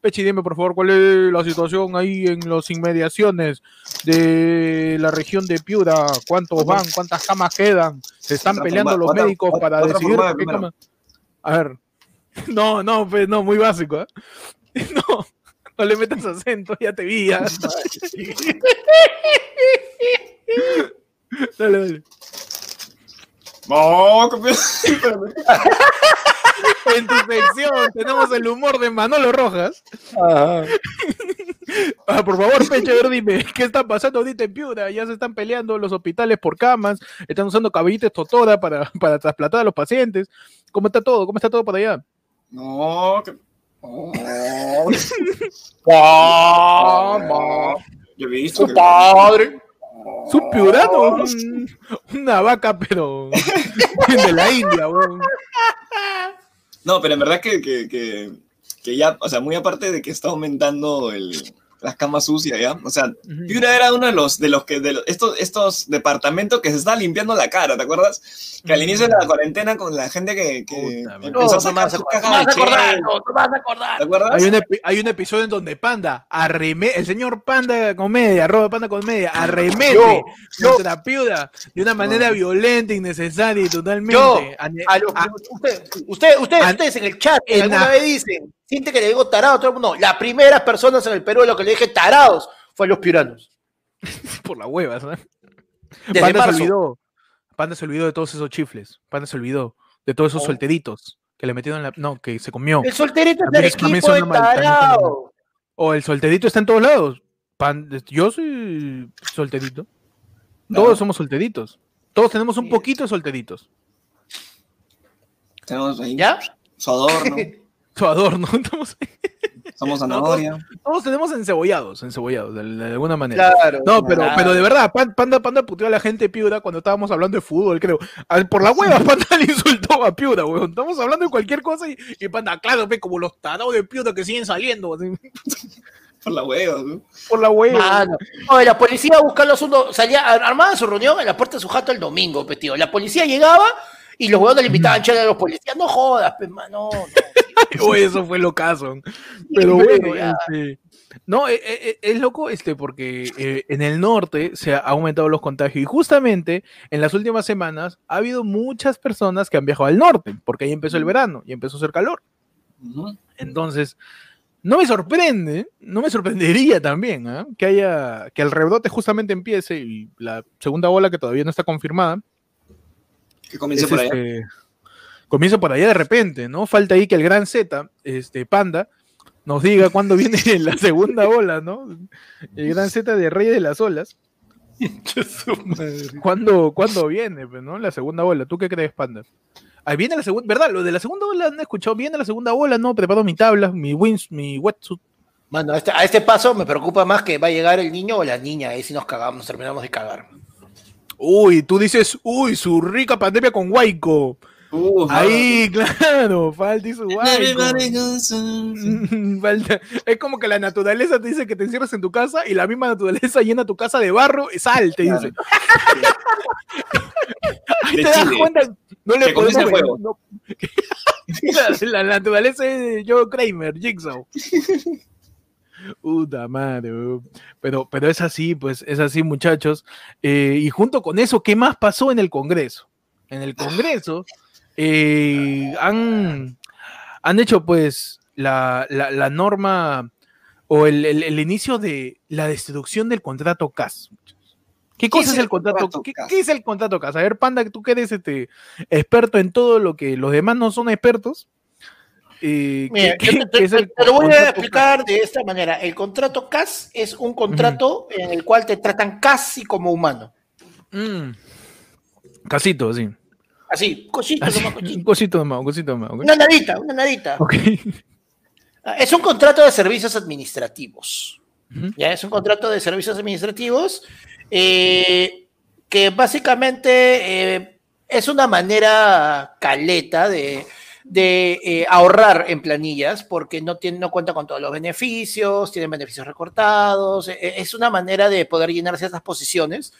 Pechi, dime por favor cuál es la situación ahí en las inmediaciones de la región de Piura. ¿Cuántos van? ¿Cuántas camas quedan? Se están peleando los médicos para decidir qué primero. A ver. No, no, pues no, muy básico, ¿eh? No, no le metas acento, ya te vi. ya. Dale, dale. No. En tu sección tenemos el humor de Manolo Rojas. Ah, por favor, Peche, a ver, dime, ¿qué está pasando ahorita en Piura? Ya se están peleando los hospitales por camas, están usando caballitos totora para, para trasplantar a los pacientes. ¿Cómo está todo? ¿Cómo está todo por allá? No, que- Mamá, Yo he visto su que- padre. Es un piurano, un- una vaca, pero de la India, weón. No, pero en verdad que, que, que, que ya, o sea, muy aparte de que está aumentando el, las camas sucias, ¿ya? O sea, Piura era uno de los, de los que, de los- estos, estos departamentos que se está limpiando la cara, ¿te acuerdas? Que al inicio de la cuarentena con la gente que, que Puta. No, empezó a no sacar vas a su acordar. caja No vas a de acordar, chela, no, no vas a acordar. ¿te acuerdas? Hay un, hay un episodio en donde Panda arreme, el señor Panda Comedia, arroba Panda Comedia, arremete Yo, yo. contra Piura de una manera violenta, innecesaria y totalmente. Yo, A los- a- usted, usted, usted- ustedes en el chat en alguna la- vez dicen, siente que le digo tarado a todo el mundo. Las primeras personas en el Perú a los que le dije tarados fue a los piuranos. por la hueva, ¿sabes? Desde Panda se marzo. olvidó. Panda se olvidó de todos esos chifles. Panda se olvidó de todos esos Oh. solteritos que le metieron en la. No, que se comió. El solterito También del es- también equipo de tarado. O el solterito está en todos lados. Pan- yo soy solterito. Todos somos solteritos. Todos tenemos un Sí. poquito de solteritos. Tenemos ahí ¿Ya? su adorno, Su adorno. Estamos- somos zanahoria. todos tenemos encebollados, encebollados, de, de alguna manera. Claro. No, pero, claro. pero de verdad, Pan- Panda, Panda puteó a la gente de Piura cuando estábamos hablando de fútbol, creo. Al- Por la hueva, Panda le insultó a Piura, weón. Estamos hablando de cualquier cosa y, y Panda, claro, ve, como los tarados de Piura que siguen saliendo, así, Por la hueva, ¿no? por la hueva. Mano. Oye, la policía buscando uno, salía armada su reunión en la puerta de su jato el domingo, pe, tío. La policía llegaba y los huevones le invitaban chela a los policías. No jodas, pe, mano. No, no. Oye, eso fue locazo. Pero Sí, bueno, este, no, eh, eh, es loco este porque eh, en el norte se ha aumentado los contagios y justamente en las últimas semanas ha habido muchas personas que han viajado al norte porque ahí empezó el verano y empezó a hacer calor. Entonces, no me sorprende, no me sorprendería también ¿ah? que haya que el rebrote justamente empiece y la segunda ola que todavía no está confirmada Que comience es, por allá. Comienza por allá de repente, ¿no? Falta ahí que el gran Z, este Panda, nos diga cuándo viene la segunda ola, ¿no? El gran Z de Rey de las Olas. ¿Cuándo, cuándo viene, pues, ¿no? La segunda ola. ¿Tú qué crees, Panda? Ahí viene la segunda, ¿verdad? Lo de la segunda ola han escuchado. Viene la segunda ola, ¿no? Preparo mi tabla, mi wins, mi wetsuit. Mano, a este, a este paso me preocupa más que va a llegar el niño o la niña. Ahí si nos cagamos, nos terminamos de cagar. Uy, tú dices, uy, su rica pandemia con Waiko. Uh, Ahí, claro, falta y su falta- Es como que la naturaleza te dice que te encierras en tu casa y la misma naturaleza llena tu casa de barro y sal, te dice. Ahí te das cuenta, no le podemos el juego. no- la, la naturaleza es Joe Kramer, Jigsaw. Puta madre, pero, pero es así, pues es así, muchachos. Eh, y junto con eso, ¿qué más pasó en el Congreso? En el Congreso eh, han, han hecho pues la, la- la norma o el, el- el inicio de la destrucción del contrato CAS. ¿Qué cosa es el contrato, contrato ¿qué, CAS? qué es el contrato CAS? A ver, Panda, tú que eres este, experto en todo lo que los demás no son expertos. eh, Mira, ¿qué- yo qué- te, qué te- es el te lo voy a explicar de esta manera. El contrato CAS es un contrato en el cual te tratan casi como humano. Mm. Casito, sí. Así, cosito, Así, nomás, cosito. un cosito nomás, un cosito nomás. ¿ok? Una nadita, una nadita. Ok. Ah, Es un contrato de servicios administrativos. Ya es un contrato de servicios administrativos eh, que básicamente eh, es una manera caleta de, de, eh, ahorrar en planillas porque no, tiene, no cuenta con todos los beneficios, tienen beneficios recortados, eh, es una manera de poder llenar ciertas posiciones,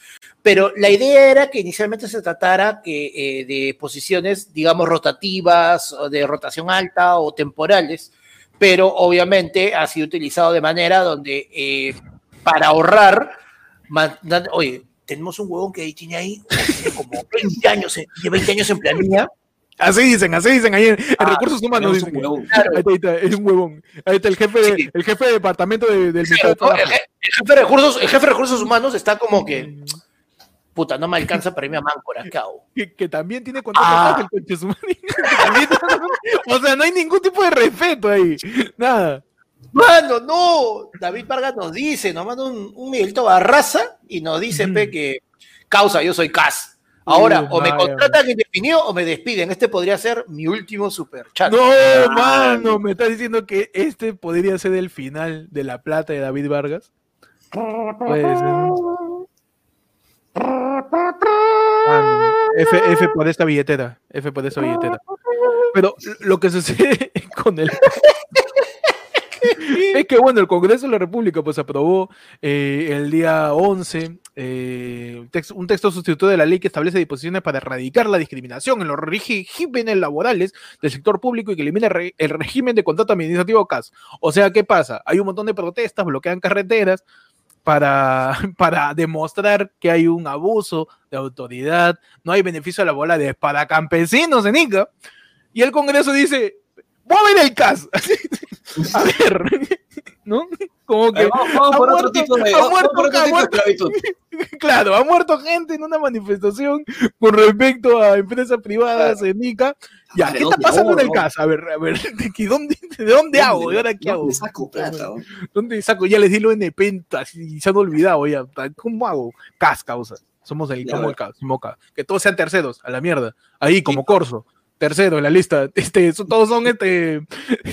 pero la idea era que inicialmente se tratara que, eh, de posiciones, digamos, rotativas, de rotación alta o temporales, pero obviamente ha sido utilizado de manera donde eh, para ahorrar, oye, tenemos un huevón que tiene ahí como 20 años, eh, tiene 20 años en planilla. Así dicen, así dicen ahí en, Ah, recursos humanos. Un. Claro, Ahí está, ahí está, es un huevón. Ahí está el jefe de, Sí. el jefe de departamento de- del el, Trabajo. je- el jefe de recursos, el jefe de recursos humanos está como que, puta, no me alcanza para irme a Máncora, ¿qué hago? Que, que también tiene contrato Ah. El conche su o sea, no hay ningún tipo de respeto ahí. Nada. Mano, no. David Vargas nos dice, nos manda un, un Miguelito Barraza y nos dice, Ujú. pe, que causa, yo soy CAS. Ahora, o me contratan indefinido o me despiden. Este podría ser mi último super chat. No, mano, me estás diciendo que este podría ser el final de La Plata de David Vargas. F, F por esta billetera. F por esta billetera. Pero lo que sucede con el. Es que, bueno, el Congreso de la República pues aprobó eh, el día 11 eh, un tex- un texto sustituto de la ley que establece disposiciones para erradicar la discriminación en los regímenes laborales del sector público y que elimina el, re- el régimen de contrato administrativo CAS. O sea, ¿qué pasa? Hay un montón de protestas, bloquean carreteras para, para demostrar que hay un abuso de autoridad, no hay beneficio laborales para campesinos en Ica. Y el Congreso dice, voy a ver el CAS. a ver, ¿no? Como que, Vamos, vamos ha por otro muerto- tipo de, ha muerto- por otro ha tipo de muerto- claro, ha muerto gente en una manifestación con respecto a empresas privadas en Ica. Ya, Ah, ¿de ¿qué está pasando en el ahorro? CAS? A ver, a ver, ¿de, qué- dónde, de dónde hago? ¿Y ahora qué hago? ¿Dónde saco plata? oh? ¿Dónde saco? Ya les di lo NP y se han olvidado ya. ¿Cómo hago? CAS, causa. Somos el, a el. CAS, somos CAS. Que todos sean terceros, a la mierda. Ahí, como Corso. Tercero en la lista. Este, todos son este.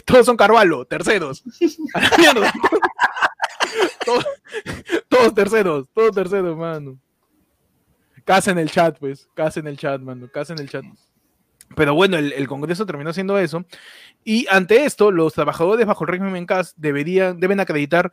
Todos son Carvalho, terceros. Todos terceros, todos terceros, mano. Casa en el chat, pues. Casa en el chat, mano. Casa en el chat. Pero bueno, el, el Congreso terminó haciendo eso. Y ante esto, los trabajadores bajo el régimen CAS deberían, deben acreditar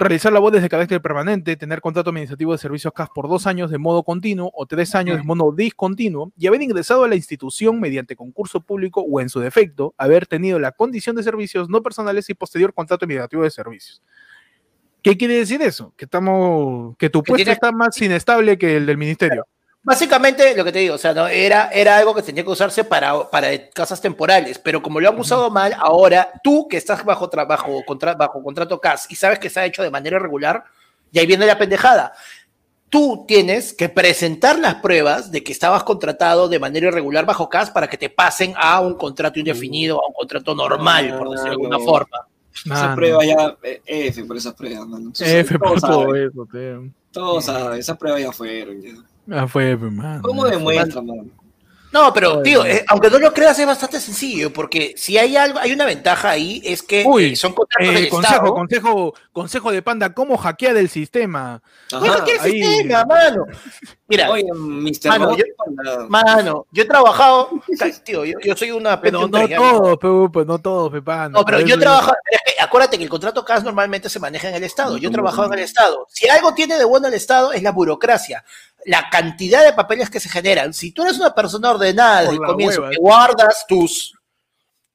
realizar labores de carácter permanente, tener contrato administrativo de servicios CAS por dos años de modo continuo o tres años de modo discontinuo y haber ingresado a la institución mediante concurso público o en su defecto, haber tenido la condición de servicios no personales y posterior contrato administrativo de servicios. ¿Qué quiere decir eso? Que estamos, que tu puesto tiene- está más inestable que el del ministerio. Básicamente, lo que te digo, o sea, no, era, era algo que tenía que usarse para, para casas temporales, pero como lo han usado mal, ahora tú que estás bajo, tra- bajo, contra- bajo contrato CAS y sabes que se ha hecho de manera irregular, y ahí viene la pendejada. Tú tienes que presentar las pruebas de que estabas contratado de manera irregular bajo CAS para que te pasen a un contrato indefinido, a un contrato normal, por decirlo de alguna Claro. forma. Esas Mano. pruebas ya, eh, F por esas pruebas, mano. F por todo eso, tío. Todos saben, esas pruebas ya fueron. ya. Ah, fue, mano. ¿Cómo demuestran, mano? No, pero Ay, tío, eh, aunque no lo creas es bastante sencillo, porque si hay algo, hay una ventaja ahí, es que Uy, eh, son contratos Eh, del consejo, Estado. consejo, consejo de panda, ¿cómo hackear el sistema? Ajá. ¿qué ahí. sistema, mano? Mira, Oye, Mr. Mano, yo- panda. mano, yo he trabajado, tío, yo, yo soy una Pero no 3, ya. todos, pero, pues, no todos, pe, panda. No, pero yo he trabajado, acuérdate que el contrato CAS normalmente se maneja en el Estado. Yo he trabajado en el Estado. Si algo tiene de bueno el Estado es la burocracia. La cantidad de papeles que se generan. Si tú eres una persona ordenada desde el comienzo, hueva. que guardas tus,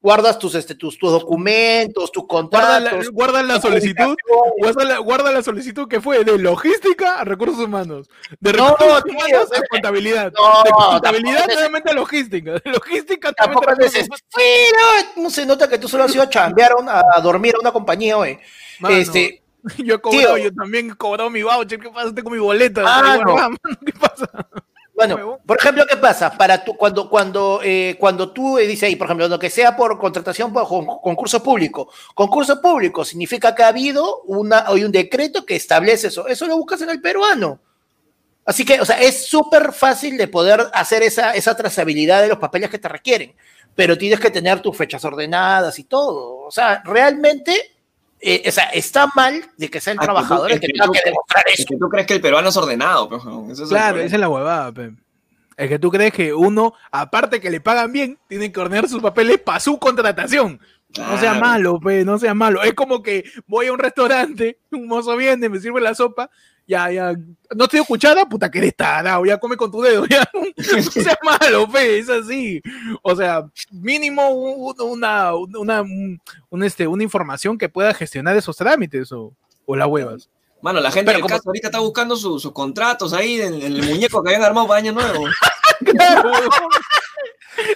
guardas tus, este, tus, tus documentos, tus Guarda la, contratos, guarda la solicitud, guarda la, guarda la solicitud que fue de logística a recursos humanos. De No, recursos tío, humanos a eh, contabilidad. no, de contabilidad nuevamente a logística. De logística Tampoco Pero no se nota que tú solo has ido a chambear a, dormir a una compañía, güey. Mano, Este, Yo he cobrado, tío. yo también he cobrado mi voucher. ¿Qué pasa? Tengo mi boleta. Mano, ¿Qué pasa? Bueno, por ejemplo, ¿qué pasa? Para tú, cuando, cuando, eh, cuando tú eh, dices ahí, por ejemplo, lo que sea por contratación por con- concurso público. Concurso público significa que ha habido una, hay un decreto que establece eso. Eso lo buscas en el peruano. Así que, o sea, es súper fácil de poder hacer esa, esa trazabilidad de los papeles que te requieren, pero tienes que tener tus fechas ordenadas y todo. O sea, realmente, eh, o sea, está mal de que sea el Ah, trabajador el es que que tenga que demostrar Es eso. que tú crees que el peruano es ordenado, pero ese es Claro, esa es la huevada, pe. Es que tú crees que uno, aparte que le pagan bien, tiene que ordenar sus papeles para su contratación. No sea malo, pe, no sea malo. Es como que voy a un restaurante, un mozo viene, me sirve la sopa, ya, ya, no estoy escuchada, puta que eres tarado, ya come con tu dedo, ya. No sea malo, pe, es así. O sea, mínimo un- una, una, un- un, este, una información que pueda gestionar esos trámites o, o las huevas. Mano, la gente del como- caso ahorita está buscando su- sus contratos ahí en, en el muñeco que habían armado para año nuevo. Claro.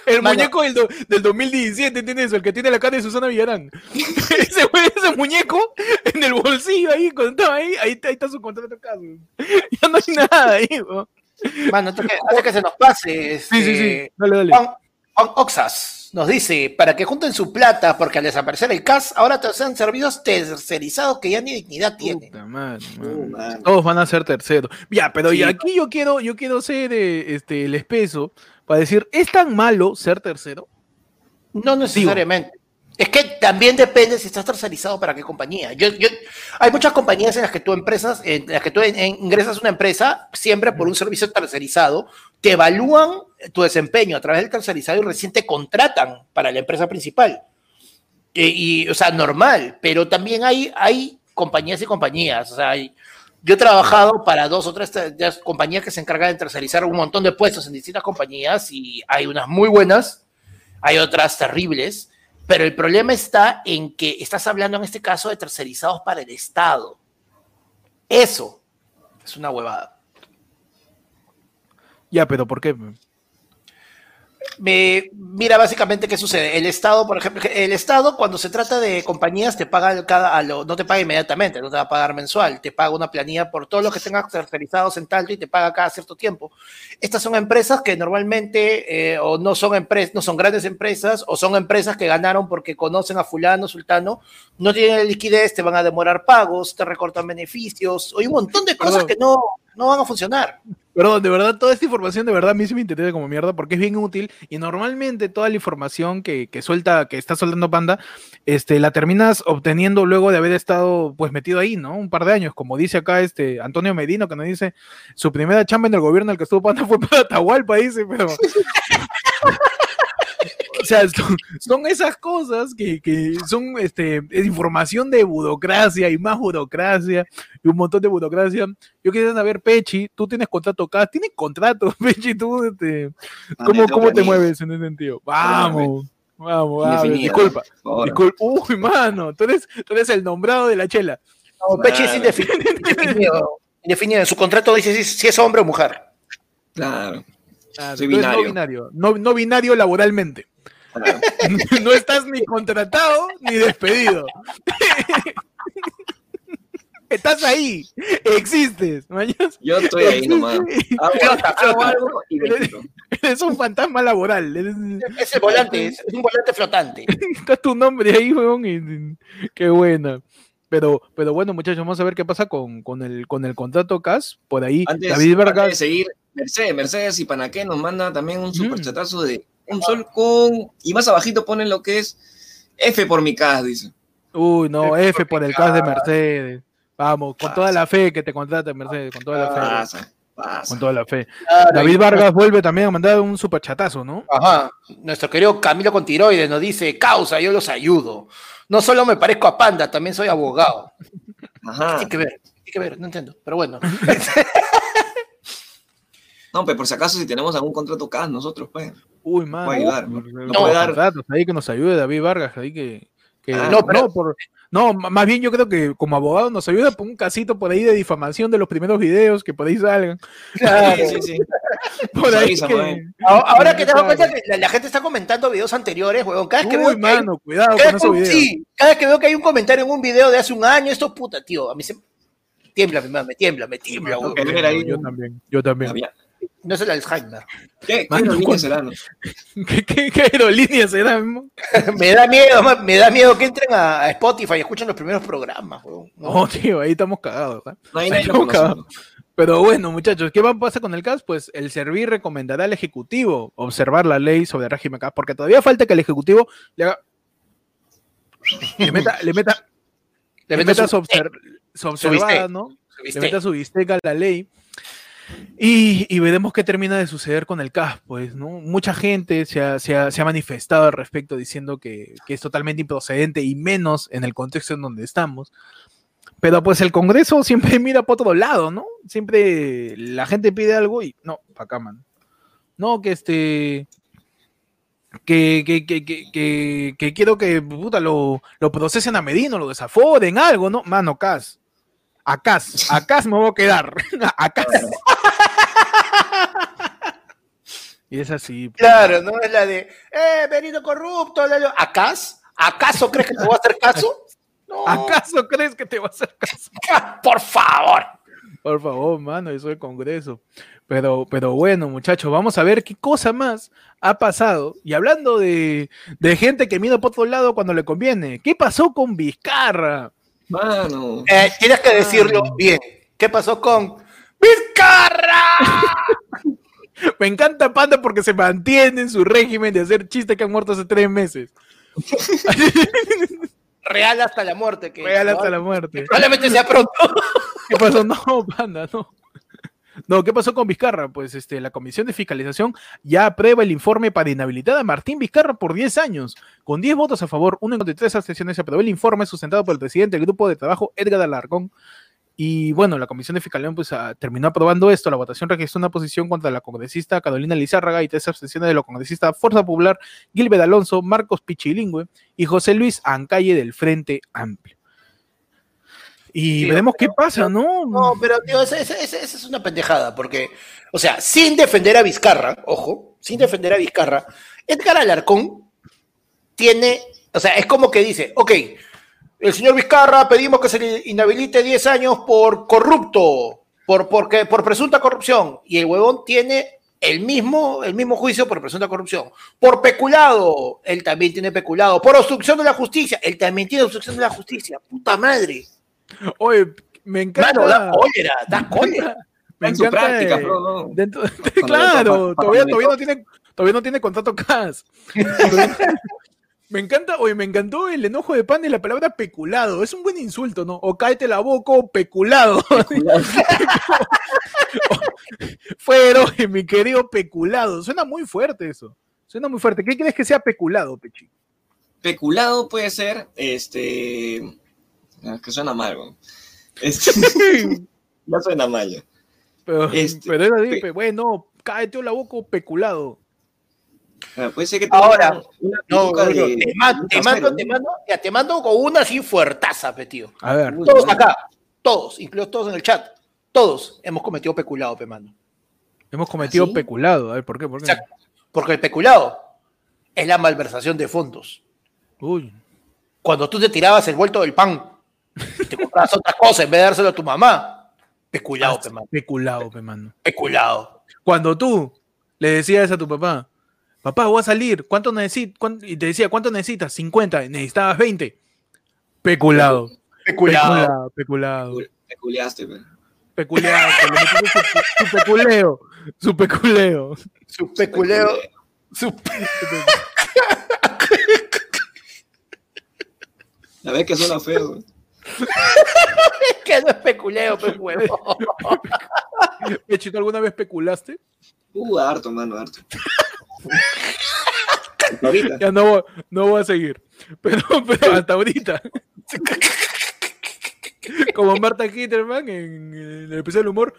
El Mano. muñeco del, do- del 2017, ¿entiendes? El que tiene la cara de Susana Villarán. ese, muñeco en el bolsillo ahí, cuando estaba ahí, ahí, está- ahí está su contrato güey. Ya no hay nada ahí, güey. Mano, que, antes que se nos pase, Sí, sí, este, sí. Dale, dale. Juan, Juan Oxas nos dice, para que junten su plata, porque al desaparecer el CAS, ahora te sean servicios tercerizados que ya ni dignidad tienen. Man. Todos van a ser terceros. Ya, pero y aquí yo quiero, yo quiero ser eh, este, el espeso para decir, ¿es tan malo ser tercero? No necesariamente. Es que también depende si estás tercerizado para qué compañía. Yo, yo, hay muchas compañías en las que tú empresas, en las que tú ingresas a una empresa siempre por un servicio tercerizado, te evalúan tu desempeño a través del tercerizado y recién te contratan para la empresa principal. Y, o sea, normal, pero también hay, hay compañías y compañías. O sea, yo he trabajado para dos o tres compañías que se encargan de tercerizar un montón de puestos en distintas compañías y hay unas muy buenas, hay otras terribles pero el problema está en que estás hablando en este caso de tercerizados para el Estado. Eso es una huevada. Ya, pero ¿por qué? Mira, básicamente, ¿qué sucede? El Estado, por ejemplo, el Estado, cuando se trata de compañías, te paga cada, no te paga inmediatamente, no te va a pagar mensual, te paga una planilla por todos los que tengas tercerizados en tal y te paga cada cierto tiempo. Estas son empresas que normalmente eh, o no son empresas, no son grandes empresas, o son empresas que ganaron porque conocen a fulano, sultano, no tienen liquidez, te van a demorar pagos, te recortan beneficios, hay un montón de cosas que no, no van a funcionar. Perdón, de verdad, toda esta información de verdad a mí sí me interesa como mierda porque es bien útil y normalmente toda la información que, que, suelta, que está soltando Panda, este, la terminas obteniendo luego de haber estado pues metido ahí, ¿no? Un par de años, como dice acá este Antonio Medino, que nos dice, su primera chamba en el gobierno al que estuvo Panda fue para Atahualpa, dice, pero... o sea, son, esas cosas que, que, son este, información de burocracia y más burocracia y un montón de burocracia. Yo quería saber, Pechi, tú tienes contrato acá, tienes contrato, Pechi, tú, este, ¿cómo, cómo te mueves en ese sentido? Vamos. Vamos, vamos, disculpa. disculpa. Uy, mano, tú eres, tú eres el nombrado de la chela. No, Pechi es indefinido. indefinido. En su contrato dice si, es hombre o mujer. Claro. Soy binario. No binario. No, no binario laboralmente. no estás ni contratado ni despedido. Estás ahí, existes. Yo estoy ahí nomás. Hago, algo y eres, un fantasma laboral. Es el volante, es un volante flotante. Está tu nombre ahí, weón. Qué buena. Pero, pero bueno, muchachos, vamos a ver qué pasa con, con, el, con el contrato CAS. Por ahí, David Vargas. de seguir, Mercedes, Mercedes y Panaqué nos manda también un superchatazo de un sol con. Y más abajito ponen lo que es F por mi CAS, dice. Uy, no, F, por, el CAS de Mercedes. Vamos, con toda la fe que te contrate Mercedes, con toda la fe. Pasa. Con toda la fe. David Vargas vuelve también a mandar un superchatazo, ¿no? Ajá. Nuestro querido Camilo Contiroides nos dice, causa, yo los ayudo. No solo me parezco a Panda, también soy abogado. Ajá. Tiene que ver, tiene que ver, no entiendo, pero bueno. no, pero por si acaso si tenemos algún contrato CAS nosotros, pues. Uy, man. Puede ayudar. No, puede dar. ahí que nos ayude David Vargas, ahí que... que ah, no, pero, no, por, no, más bien yo creo que como abogado nos ayuda por un casito por ahí de difamación de los primeros videos que por ahí salgan. Claro, sí, sí. Por ahí Ahora que te das cuenta que la, gente está comentando videos anteriores, weón. Cada vez que veo mano, cuidado con esos videos. Sí, cada vez que veo que hay un comentario en un video de hace un año, esto puta, tío. A mí se tiembla, me tiembla, me tiembla, weón. Yo también, yo también. No es el Alzheimer. ¿Qué, qué aerolínea será? ¿Qué, qué, qué aerolínea será? me da miedo, me da miedo que entren a, Spotify y escuchen los primeros programas. ¿no? tío, ahí estamos cagados. No hay ahí estamos cagados. Pero bueno, muchachos, ¿qué va a pasar con el CAS? Pues el servir recomendará al Ejecutivo observar la ley sobre el régimen CAS, porque todavía falta que el Ejecutivo le haga. Le meta, le meta, le meta, su, observada, ¿no? Le meta su bisteca a la ley y, veremos qué termina de suceder con el CAS, pues, ¿no? Mucha gente se ha, manifestado al respecto diciendo que, es totalmente improcedente y menos en el contexto en donde estamos. Pero pues el Congreso siempre mira por otro lado, ¿no? Siempre la gente pide algo y no, para acá, man. No, que este. Que, que, que, que, quiero que puta, lo, lo procesen a Medino, lo desaforen, algo, ¿no? Mano, CAS, Acá, acá me voy a quedar. Acá. y es así. Pues. Claro, ¿no? Es la de, eh, venido corrupto. ¿Acá? ¿Acaso crees que te voy a hacer caso? ¿Acaso crees que te voy a hacer caso? Por favor. Por favor, mano, eso es Congreso. Pero, pero bueno, muchachos, vamos a ver qué cosa más ha pasado. Y hablando de, de gente que mira por otro lado cuando le conviene, ¿qué pasó con Vizcarra? Mano. Eh, tienes que decirlo bien. ¿Qué pasó con Vizcarra? Me encanta Panda porque se mantiene en su régimen de hacer chistes que han muerto hace tres meses. Real hasta la muerte. Que, Real hasta la muerte. Probablemente sea pronto. ¿Qué pasó? No, Panda, no. No, ¿qué pasó con Vizcarra? Pues este, la Comisión de Fiscalización ya aprueba el informe para inhabilitar a Martín Vizcarra por 10 años. Con 10 votos a favor, uno en contra tres abstenciones, se aprobó el informe sustentado por el presidente del grupo de trabajo, Edgar Alarcón. Y bueno, la Comisión de Fiscalización pues, ah, terminó aprobando esto. La votación registró una posición contra la congresista Carolina Lizárraga y tres abstenciones de los congresistas Fuerza Popular, Gilbert Alonso, Marcos Pichilingüe y José Luis Ancalle del Frente Amplio. Y veremos qué pasa, ¿no? No, pero tío, esa, esa- esa- esa es una pendejada, porque, o sea, sin defender a Vizcarra, ojo, sin defender a Vizcarra, Edgar Alarcón tiene, o sea, es como que dice, ok, el señor Vizcarra pedimos que se le inhabilite 10 años por corrupto, por, porque, por presunta corrupción, y el huevón tiene el mismo, el mismo juicio por presunta corrupción. Por peculado, él también tiene peculado. Por obstrucción de la justicia, él también tiene obstrucción de la justicia. Puta madre. Oye, me encanta. Mano, da cólera, da cólera. Me en su encanta, práctica, eh, bro, ¿no? dentro- claro, todavía, todavía no tiene, todavía no tiene contrato CAS. me encanta, oye, me encantó el enojo de pan y la palabra peculado. Es un buen insulto, ¿no? O cáete la boca, o peculado. Fueron, mi querido peculado. Suena muy fuerte eso. Suena muy fuerte. ¿Qué crees que sea peculado, Pechi? Peculado puede ser, este. Ah, que suena mal, güey. Este, ya suena mal. ya. Pero, Este, pero era de, pe- bueno, cáete la boca, peculado. Ah, puede ser que tenga Ahora, una No, no, de- te, te mando, te mando, ya, te mando con una así fuertaza, pe, tío. A ver. Todos acá, todos, incluidos todos en el chat, todos hemos cometido peculado, pe, mano. Hemos cometido ¿sí? peculado. A ver, ¿por qué? ¿Por qué? Porque el peculado es la malversación de fondos. Uy. Cuando tú te tirabas el vuelto del pan te comprabas otra cosa en vez de dárselo a tu mamá, peculado, pe, mano. Peculado, pe, mano. Peculado. Cuando tú le decías a tu papá, papá, voy a salir, ¿cuánto necesitas? Y te decía, ¿cuánto necesitas? 50, necesitabas 20. Peculado. Peculado. Peculado. Peculiaste, pe. Su, su peculeo. Su peculeo. Su peculeo. Su La vez que suena feo. que no es peculeo, pe, huevo. Pechito, ¿alguna vez peculaste? Uh, harto, mano, harto. Hasta ahorita. Ya no, voy- no voy a seguir. Pero, pero hasta ahorita. Como Marta Hitterman en, en el episodio del humor.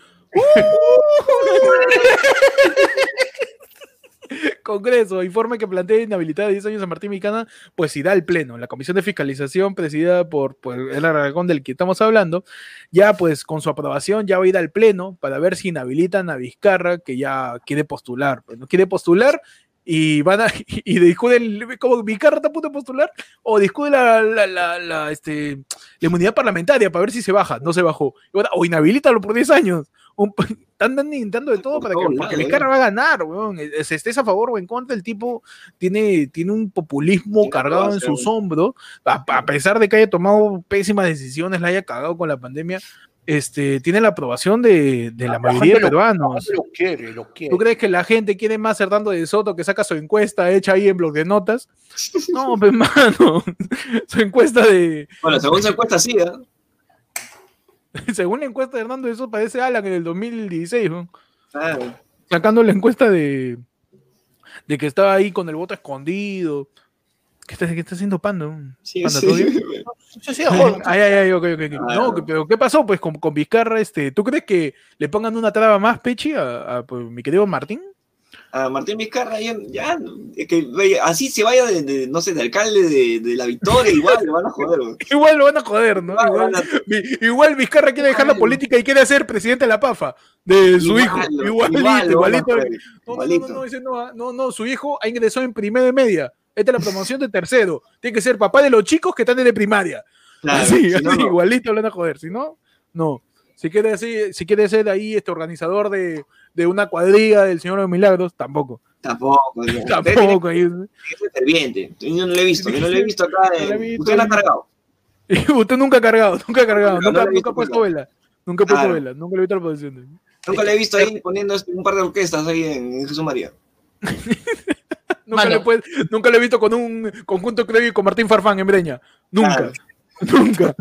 Congreso, informe que plantea inhabilitar de 10 años a Martín Micana, pues irá al Pleno. La Comisión de Fiscalización, presidida por el Aragón del que estamos hablando, ya pues con su aprobación ya va a ir al Pleno para ver si inhabilitan a Vizcarra, que ya quiere postular. Pues, ¿no? Quiere postular y van a y discuten como Vizcarra está a punto de postular o discute la, la, la, la, este, la inmunidad parlamentaria para ver si se baja, no se bajó o inhabilítalo por 10 años Un- están dando- intentando de todo Por para que Vizcarra eh. va a ganar weón. Eh, se estés a favor o en contra el tipo tiene, tiene un populismo cargado en sus hombros a, a pesar de que haya tomado pésimas decisiones la haya cagado con la pandemia este, tiene la aprobación de, de la, La mayoría de peruanos Lo quiere, lo quiere. ¿Tú crees que la gente quiere más Hernando de Soto que saca su encuesta hecha ahí en blog de notas? No, pues mano, su encuesta de, Bueno, según se encuesta, sí, ¿eh? según la encuesta de Hernando de Soto parece Alan en el 2016, ¿no? Claro. sacando la encuesta de, de que estaba ahí con el voto escondido. ¿Qué está, qué está haciendo Panda? Sí, Panda, sí. ¿todo bien? Sí, sí. Ay, ay, ay, ok, ok, ok. Ah. No, pero ¿qué pasó? Pues con, con Vizcarra, este, ¿tú crees que le pongan una traba más, Pechi, a, a, pues, mi querido Martín? A Martín Vizcarra, ya, ya, es que así se vaya de, de, no sé, de alcalde de, de la Victoria, igual le van a joder. Igual lo van a joder, ¿no? Igual a- Igual Vizcarra quiere dejar la política y quiere ser presidente de la PAFA, de su hijo. Igual, Igualito, igual lo igualito. joder, No, no, no, igualito. no, no, no, no, su hijo ha ingresado en primero de media. Esta es la promoción de tercero. Tiene que ser papá de los chicos que están en de primaria. Claro, así, si así, no. igualito lo van a joder. Si no, no. Si quiere, así, si quiere ser ahí este organizador de, de una cuadriga del Señor de los Milagros, tampoco. Tampoco. Usted tiene Tampoco. ahí- que ser ferviente. Yo no lo he visto, yo no lo he visto acá. Lo en- visto. Usted lo ha cargado. Usted nunca ha cargado, nunca ha cargado, No, nunca, lo nunca ha puesto vela. Nunca ha puesto Claro. vela, nunca le he visto la posición. Nunca lo he visto ahí poniendo este- un par de orquestas ahí en Jesús María. Nunca, le puede- nunca lo he visto con un conjunto creo con Martín Farfán en Breña. Nunca. Claro. Nunca.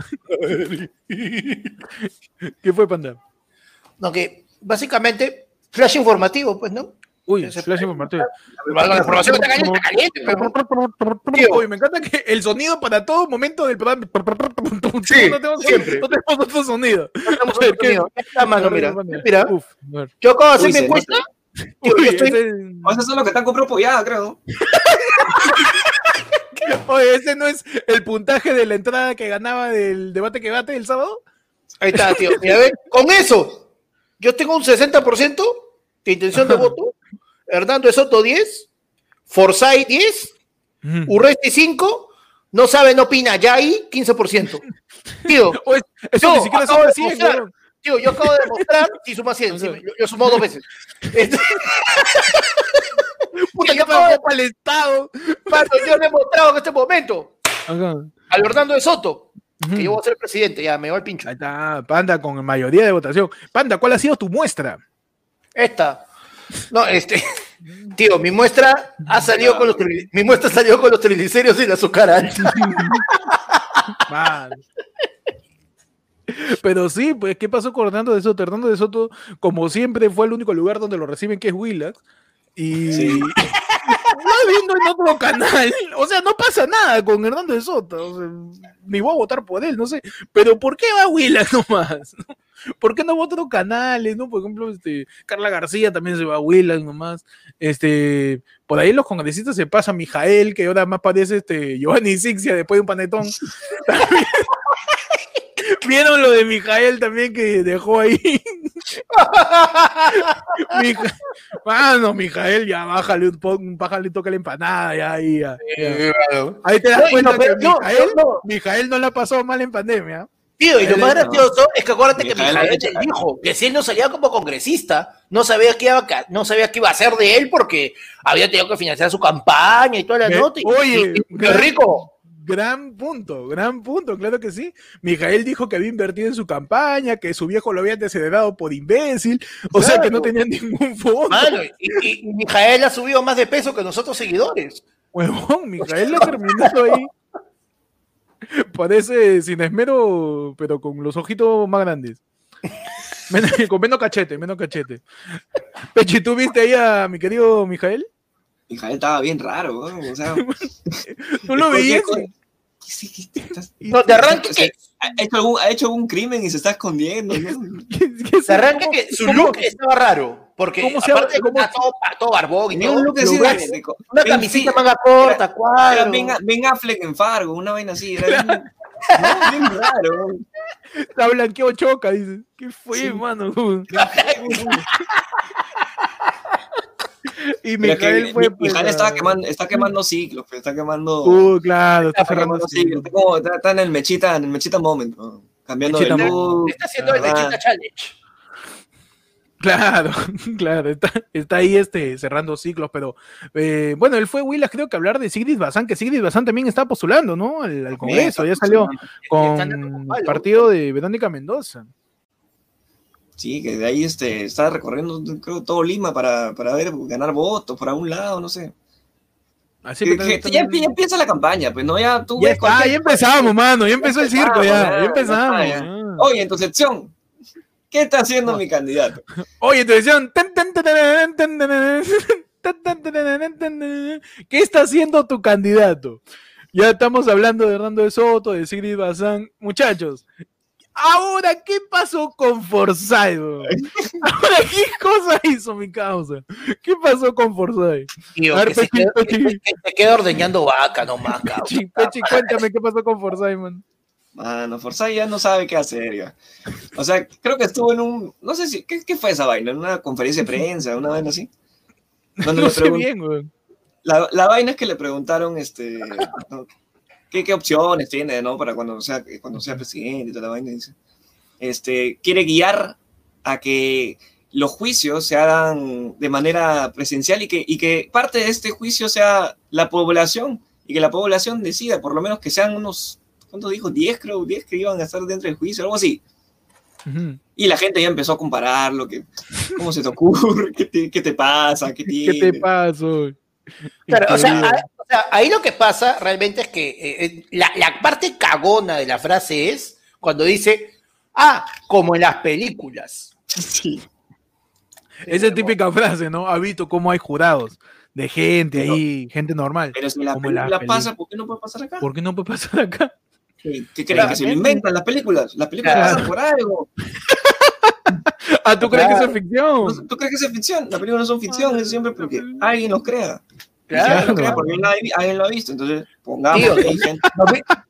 ¿Qué fue, Panda? No, que básicamente, flash informativo, pues, ¿no? Uy, flash informativo. La información está caliente, está caliente, pero- Uy, me encanta que el sonido para todo momento del programa. Sí, no tenemos, siempre. No tenemos otro sonido. Tenemos A ver, otro ¿qué? sonido. Ahí está, mano, mira. Mira, Uf, ver. yo acabo de hacer mi encuesta. Uy, yo estoy- ese- O esos son los que están con propio ya, creo. ¿no? Oye, ese no es el puntaje de la entrada que ganaba del debate que bate el sábado. Ahí está, tío. Mira, ve, con eso, yo tengo un 60% de intención de voto. Hernando de Soto 10, Forsyth 10, Urresti 5, no sabe, no opina, ya ahí 15%. Tío, Oye, eso Yo ni siquiera de 100, demostrar. weón. Tío, yo acabo de demostrar si suma 100. sí, yo, yo sumo dos veces. Este- Puta, yo acabo de para el Estado. Mano, yo he demostrado en este momento. Al Hernando de Soto, que yo voy a ser presidente, ya me va el pincho. Ahí está, Panda, con mayoría de votación. Panda, ¿cuál ha sido tu muestra? Esta. No, este. Tío, mi muestra ha salido con los mi muestra salió con los triglicéridos y la azúcar alta. Man. Pero sí, pues, ¿qué pasó con Hernando de Soto? Hernando de Soto, como siempre, fue el único lugar donde lo reciben, que es Willax. Y Sí. no viendo en otro canal. O sea, no pasa nada con Hernando de Soto. o sea, ni voy a votar por él, no sé. Pero ¿por qué va Willax nomás? ¿Por qué no va a otros canales? ¿no? Por ejemplo, este, Carla García también se va a Willax nomás. Este, por ahí los congresistas se pasa Mijael, que ahora más parece este, Giovanni Sixia después de un panetón. También. ¿Vieron lo de Mijael también que dejó ahí? Mija- Mano, Mijael, ya bájale un un toque a la empanada, ya ahí, ya, ya. Ahí te das y cuenta no, que no, Mijael, no, no. Mijael no la pasó mal en pandemia. Tío, y lo más gracioso es que acuérdate que Mijael te dijo que si él no salía como congresista, no sabía qué iba a, no sabía qué iba a hacer de él porque había tenido que financiar su campaña y toda la nota. y- oye, y- y- qué rico. Gran punto, gran punto, claro que sí. Mijael dijo que había invertido en su campaña, que su viejo lo había desheredado por imbécil, o sea que no tenía ningún fondo. Mano, y, y- Mijael ha subido más de peso que nosotros seguidores. Huevón, Mijael ha terminado ahí. Parece sin esmero, pero con los ojitos más grandes. Men- con menos cachete, menos cachete. Pechi, ¿tú viste ahí a mi querido Mijael? Mijael estaba bien raro, ¿no? O sea, ¿Tú lo ¿por qué veías? ¿Qué qué- qué No, de arranque o sea, que, ha, hecho algún, ha hecho algún crimen y se está escondiendo, ¿no? de arranque que su ¿Cómo- look estaba raro. Porque cómo se aparte cómo- todo, todo barbón y todo, un look lo así de- una sí, manga corta, Era cuadro. Ben Affleck en Fargo, una vaina así. Era bien, no, bien raro. Está blanqueado choca, dice. ¿Qué fue, Sí. mano? y es que Mijael fue. Mi- pues, Mijael a- estaba quemando, está quemando ciclos, pues, está quemando. Uh, claro, está está cerrando ciclos. está, como- está- está en el mechita, en el mechita moment, ¿no? cambiando Mechita de look. Está haciendo el. Mechita Challenge. Claro, claro, está, está ahí este, cerrando ciclos, pero eh, bueno, él fue Willas, creo que hablar de Sigrid Bazán, que Sigrid Bazán también está postulando, ¿no? Al, al Congreso, ya salió con el partido de Verónica Mendoza. Sí, que de ahí este, estaba recorriendo creo, todo Lima para, para ver, ganar votos para un lado, no sé. Así que, ya, empieza la campaña, pues no, ya tú. Ya, ves ya empezamos, mano, ya empezó el circo, ya, ya empezamos. Ya. Oye, en tu sección, ¿qué está haciendo mi candidato? Oye, en tu sección, ¿qué está haciendo tu candidato? Ya estamos hablando de Hernando de Soto, de Sigrid Bazán. Muchachos, ahora, ¿qué pasó con Forsyth? bro? Ahora, ¿qué cosa hizo mi causa? ¿Qué pasó con Forsyth? Tío, A ver, que, se Pechi, queda, Pechi. que- que se queda ordeñando vaca nomás, cabrón. Pechi, Pechi, cuéntame qué pasó con Forsyth, man. Mano, Forsyth ya no sabe qué hacer, ya. O sea, creo que estuvo en un, no sé si, ¿qué, qué fue esa vaina? ¿En una conferencia de prensa, una vaina así? Donde No sé pregun- bien, weón. La, la vaina es que le preguntaron, este, ¿no? ¿Qué, qué opciones tiene, no? Para cuando sea, cuando sea presidente y toda la vaina, dice. este, quiere guiar a que los juicios se hagan de manera presencial y que, y que parte de este juicio sea la población y que la población decida, por lo menos que sean unos, ¿cuánto dijo? 10 creo, 10 que iban a estar dentro del juicio, algo así. Y la gente ya empezó a comparar lo que, ¿cómo se te ocurre? ¿Qué te, qué te pasa? ¿Qué, ¿Qué te pasa? Claro, o sea, a- sea, ahí lo que pasa realmente es que eh, eh, la, la parte cagona de la frase es cuando dice, ah, como en las películas. Sí. Esa es típica frase, ¿no? Ha visto cómo hay jurados de gente Pero- ahí, gente normal. Pero si la la película peli- pasa, ¿por qué no puede pasar acá? ¿Por qué no puede pasar acá? ¿Qué, qué creen? Claro, ¿Que se lo inventan las películas? Las películas Claro. pasan por algo. Ah, ¿tú crees que eso es ficción? ¿No- ¿Tú crees que eso es ficción? Las películas no son ficción, es siempre porque alguien los crea. Claro. porque alguien, lo ha visto. Entonces, pongamos Tío, que hay gente.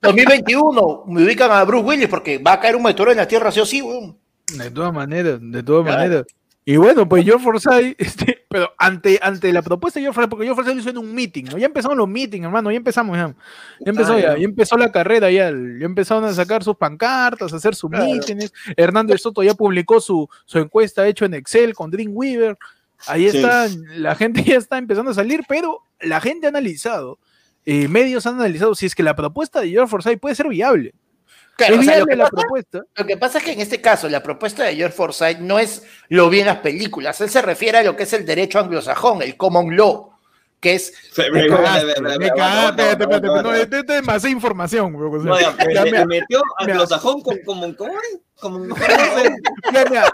2021, me ubican a Bruce Willis porque va a caer un meteoro en la Tierra, sí o sí, weón. De todas maneras, de todas Claro. maneras. Y bueno, pues George Forsyth, este, pero ante, ante la propuesta de George Forsyth, porque George Forsyth lo hizo en un meeting, ¿no? Ya empezaron los meetings, hermano, ya empezamos ya. Ya empezó ya, ya. ya empezó la carrera ya, ya empezaron a sacar sus pancartas, a hacer sus Claro. mítines. Hernando Soto ya publicó su, su encuesta hecho en Excel con Dreamweaver. Ahí Sí. está, la gente ya está empezando a salir, pero la gente ha analizado, eh, medios han analizado si es que la propuesta de George Forsyth puede ser viable. Claro, es o sea, lo, viable que la pasa, propuesta. lo que pasa es que en este caso la propuesta de George Forsyth no es lo vi en las películas, él se refiere a lo que es el derecho anglosajón, el common law, que es Me cagaste, me cagaste, espérate, espérate, no, demasiada información, bro, o sea, No, ya, le metió anglosajón como, como, ¿cómo es? Como, Ya, mira,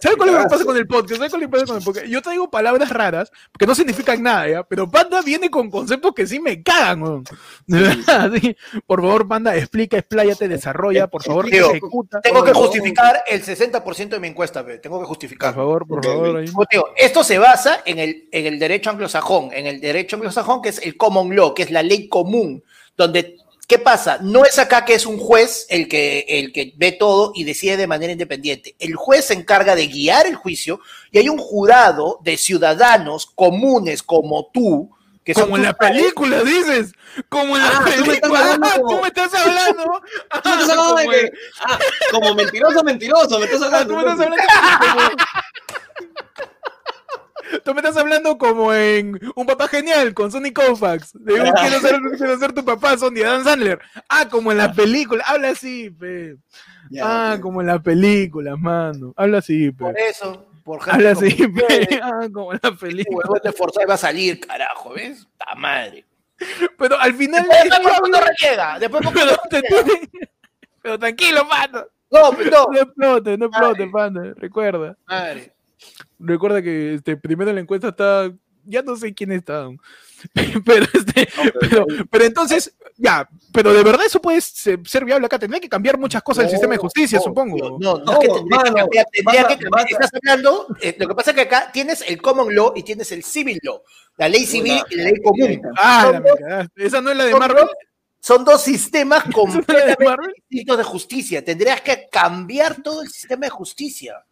¿Sabes cuál es lo que pasa con el podcast? ¿Sabes cuál es lo que pasa con el podcast? Yo traigo palabras raras que no significan nada, ¿ya? Pero Panda viene con conceptos que sí me cagan, weón. De verdad, sí. Por favor, Panda, explica, expláyate, desarrolla, por favor, ejecuta. Tengo que justificar el 60% de mi encuesta, tengo que Por justificar. favor, por favor. ahí. Te digo, esto se basa en el, en el derecho anglosajón, en el derecho anglosajón que es el common law, que es la ley común, donde, ¿qué pasa? No es acá que es un juez el que, el que ve todo y decide de manera independiente. El juez se encarga de guiar el juicio y hay un jurado de ciudadanos comunes como tú, que Como en la película, dices. Como en la Ah, tú me estás película. hablando Ah, Tú me estás hablando. Tú me estás hablando de como Ah, como mentiroso, mentiroso, me estás Ah, hablando. tú me estás hablando como- Tú me estás hablando como en Un Papá Genial con Sonny Koufax. De un quiero ser, quiero ser tu papá, Sonny Adam Sandler. Ah, como en la película. Habla así, pe. Ya, Ah, como en la película, mano. Habla así, pe. Por eso, por Habla ejemplo, así, como pe. Ah, como en la el película. huevón de Forsyth va a salir, carajo, ¿ves? ¡Ta madre! Pero al final. Después cuando reniega, después Pero, cuando te tiene- pero tranquilo, mano. No, no. No explote, no explote, panda. Recuerda. Madre. Recuerda que este, primero en la encuesta está. Ya no sé quién está. Pero, este, pero, pero entonces, ya, pero de verdad eso puede ser, viable acá. Tendría que cambiar muchas cosas del sistema de justicia, no, supongo. No, no, No, es que tendría que mano, cambiar, tendría vas a- que cambiar. vas a- Estás hablando, eh, lo que pasa es que acá tienes el common law y tienes el civil law, la ley civil y la ley común. Ah, la dos-. Esa no es la de son Marvel. dos- Son dos sistemas ¿Esa no es la de completamente distintos de justicia. Tendrías que cambiar todo el sistema de justicia.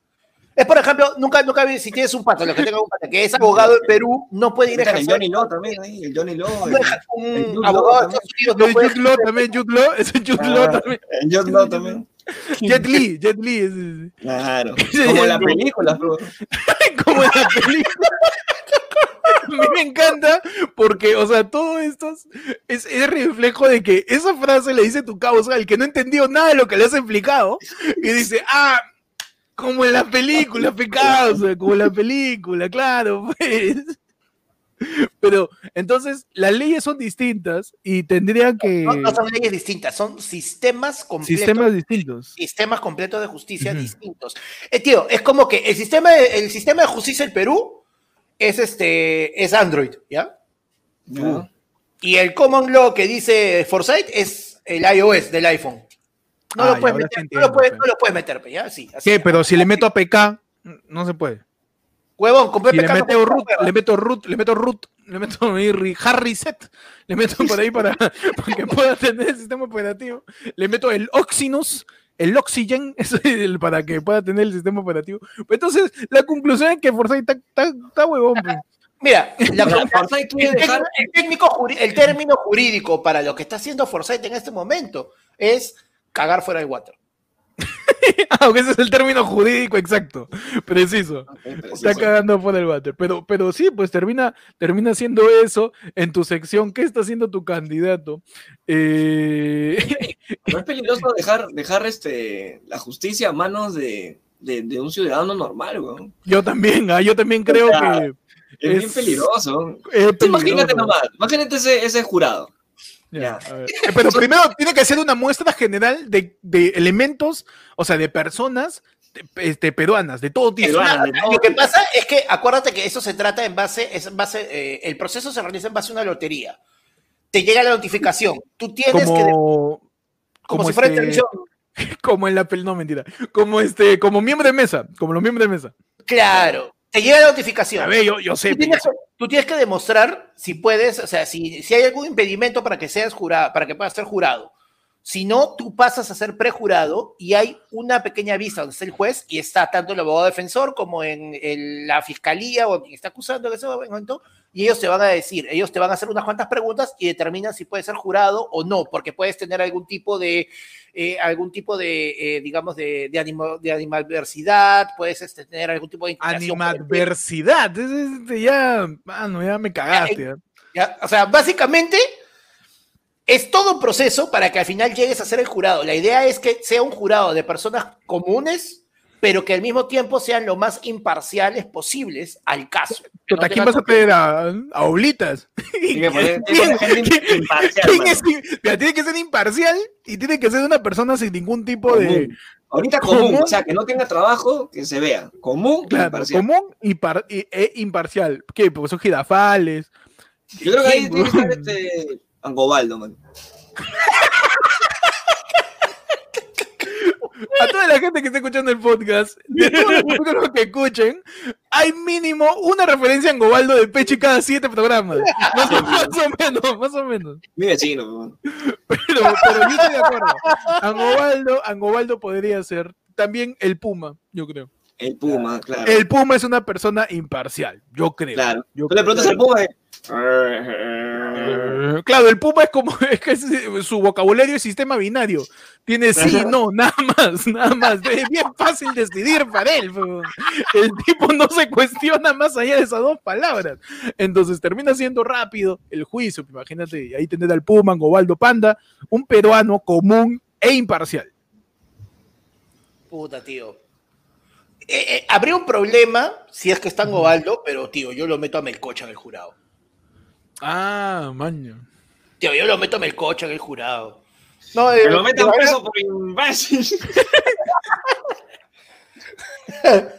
Es, por ejemplo, nunca, nunca vi- si tienes un pato, lo que tenga un pato que es abogado en Perú, no puede ir a Está el ejercer. Johnny Law también ahí, el Johnny Law. un el Jude abogado de Law Estados Unidos No, no puede Jude Law también, Jude Law, ese es Jude Law también. el Johnny Law también. Jet Li, Jet Li, ese- Claro. Como en la película, bro. como en la película. A mí me encanta porque, o sea, todo esto es, es, es reflejo de que esa frase le dice tu causa, el que no entendió nada de lo que le has explicado, y dice, ah, como en la película, pecado, como en la película, claro, pues. Pero entonces las leyes son distintas y tendrían que No, no son leyes distintas, son sistemas completos. sistemas distintos. sistemas completos de justicia distintos. Eh, tío, es como que el sistema, de, el sistema de justicia del Perú es este es Android, ¿ya? Ya. Y el common law que dice Foresight es el iOS del iPhone. No, Ah, lo, puedes meter, no, lo puedes, no lo puedes meter, ¿ya? Sí, así. ¿Qué? Pero si le meto a PK, no se puede. Huevón, con Si le no meto puedes root, le meto root, le meto root, le meto ahí ri- Harry set, le meto por ahí para, para que pueda tener el sistema operativo. Le meto el Oxynus, el Oxygen, eso es el- para que pueda tener el sistema operativo. Pues Entonces, la conclusión es que Forsyth está, huevón. pues. Mira, la- Forsyth el, dejar- técnico- el técnico juri- el término jurídico para lo que está haciendo Forsyth en este momento es cagar fuera del water. Aunque ese es el término jurídico exacto, preciso. Está cagando por el váter. Pero, pero sí, pues termina, termina haciendo eso en tu sección. ¿Qué está haciendo tu candidato? Eh... No es peligroso dejar, dejar este, la justicia a manos de, de, de un ciudadano normal, weón. Yo también, ¿ah? yo también creo O sea, que. Es, Es- bien peligroso. es Tú Imagínate peligroso. nomás, imagínate ese, ese jurado. Ya. Eh, Pero primero tiene que ser una muestra general de, de elementos, o sea, de personas de- este, peruanas, de todo tipo. Peruanas. de todo Lo que pasa es que acuérdate que eso se trata en base, es en base, eh, el proceso se realiza en base a una lotería. Te llega la notificación. Tú tienes que, Como, como, como si fuera este- televisión. como en la pel, no mentira, como este, como miembro de mesa, como los miembros de mesa. Claro, te llega la notificación. A ver, yo, yo sé. Tú tienes, tú tienes que demostrar si puedes, o sea, si, si hay algún impedimento para que seas jurado, para que puedas ser jurado. Si no, tú pasas a ser prejurado y hay una pequeña vista donde está el juez y está tanto el abogado defensor como en la fiscalía o quien está acusando en ese momento y ellos te van a decir, ellos te van a hacer unas cuantas preguntas y determinan si puedes ser jurado o no, porque puedes tener algún tipo de, eh, algún tipo de, eh, digamos, de, de, animo- de animadversidad, puedes este, tener algún tipo de es- ya, mano, ya me cagaste. ya. ¿ya? O sea, básicamente es todo un proceso para que al final llegues a ser el jurado. La idea es que sea un jurado de personas comunes, pero que al mismo tiempo sean lo más imparciales posibles al caso. Chuta, ¿quién vas a pedir a, a Oblitas? Tiene que poner- tiene que ¿Quién- poner gente quién- imparcial, quién mano. es im- mira, tiene que ser imparcial y tiene que ser una persona sin ningún tipo de. Ahorita común, común. o sea, que no tenga trabajo, que se vea. Común, Claro, imparcial. común y, par- y- e imparcial. ¿Qué? Porque son girafales. Yo creo que ahí ¿Quién, tiene que estar este Angobaldo, man. A toda la gente que está escuchando el podcast, de todos los que escuchen, hay mínimo una referencia a Angobaldo de Pechi cada siete programas. Más o, más o menos, más o menos. Mi vecino. Pero, pero yo estoy de acuerdo. Angobaldo, Angobaldo podría ser también el Puma, yo creo. El Puma, claro. El Puma es una persona imparcial, yo creo. Claro. Yo Tú le preguntas al Puma. Eh, Eh, Claro, el Puma es como es que es- su vocabulario es sistema binario. Tiene sí, no, nada más, nada más. Es bien fácil decidir para él. El tipo no se cuestiona más allá de esas dos palabras. Entonces termina siendo rápido el juicio. Imagínate, ahí tener al Puma, Gobaldo Panda, un peruano común e imparcial. Puta, tío. Eh, eh, habría un problema si es que está en Gobaldo, pero tío, yo lo meto a Melcocha en el jurado. Ah, maño. Tío, yo lo meto a Melcocha en el jurado. No, eh, lo ver, preso por imbécil.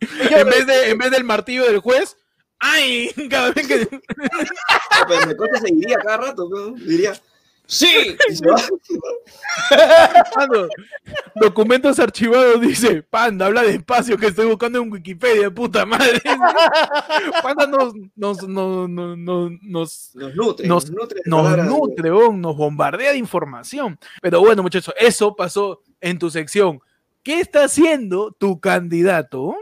En vez, de, en vez del martillo del juez, ¡ay! Cada vez que. Pero me corta se diría cada rato, weón. Diría, ¡sí! Mano, documentos archivados dice, Panda, habla despacio que estoy buscando en Wikipedia, puta madre. Panda nos, nos, nos, nos, nos, nutre, Nos- nutre. nos nutre, nos bombardea de información. Pero bueno, muchachos, eso pasó en tu sección. ¿Qué está haciendo tu candidato?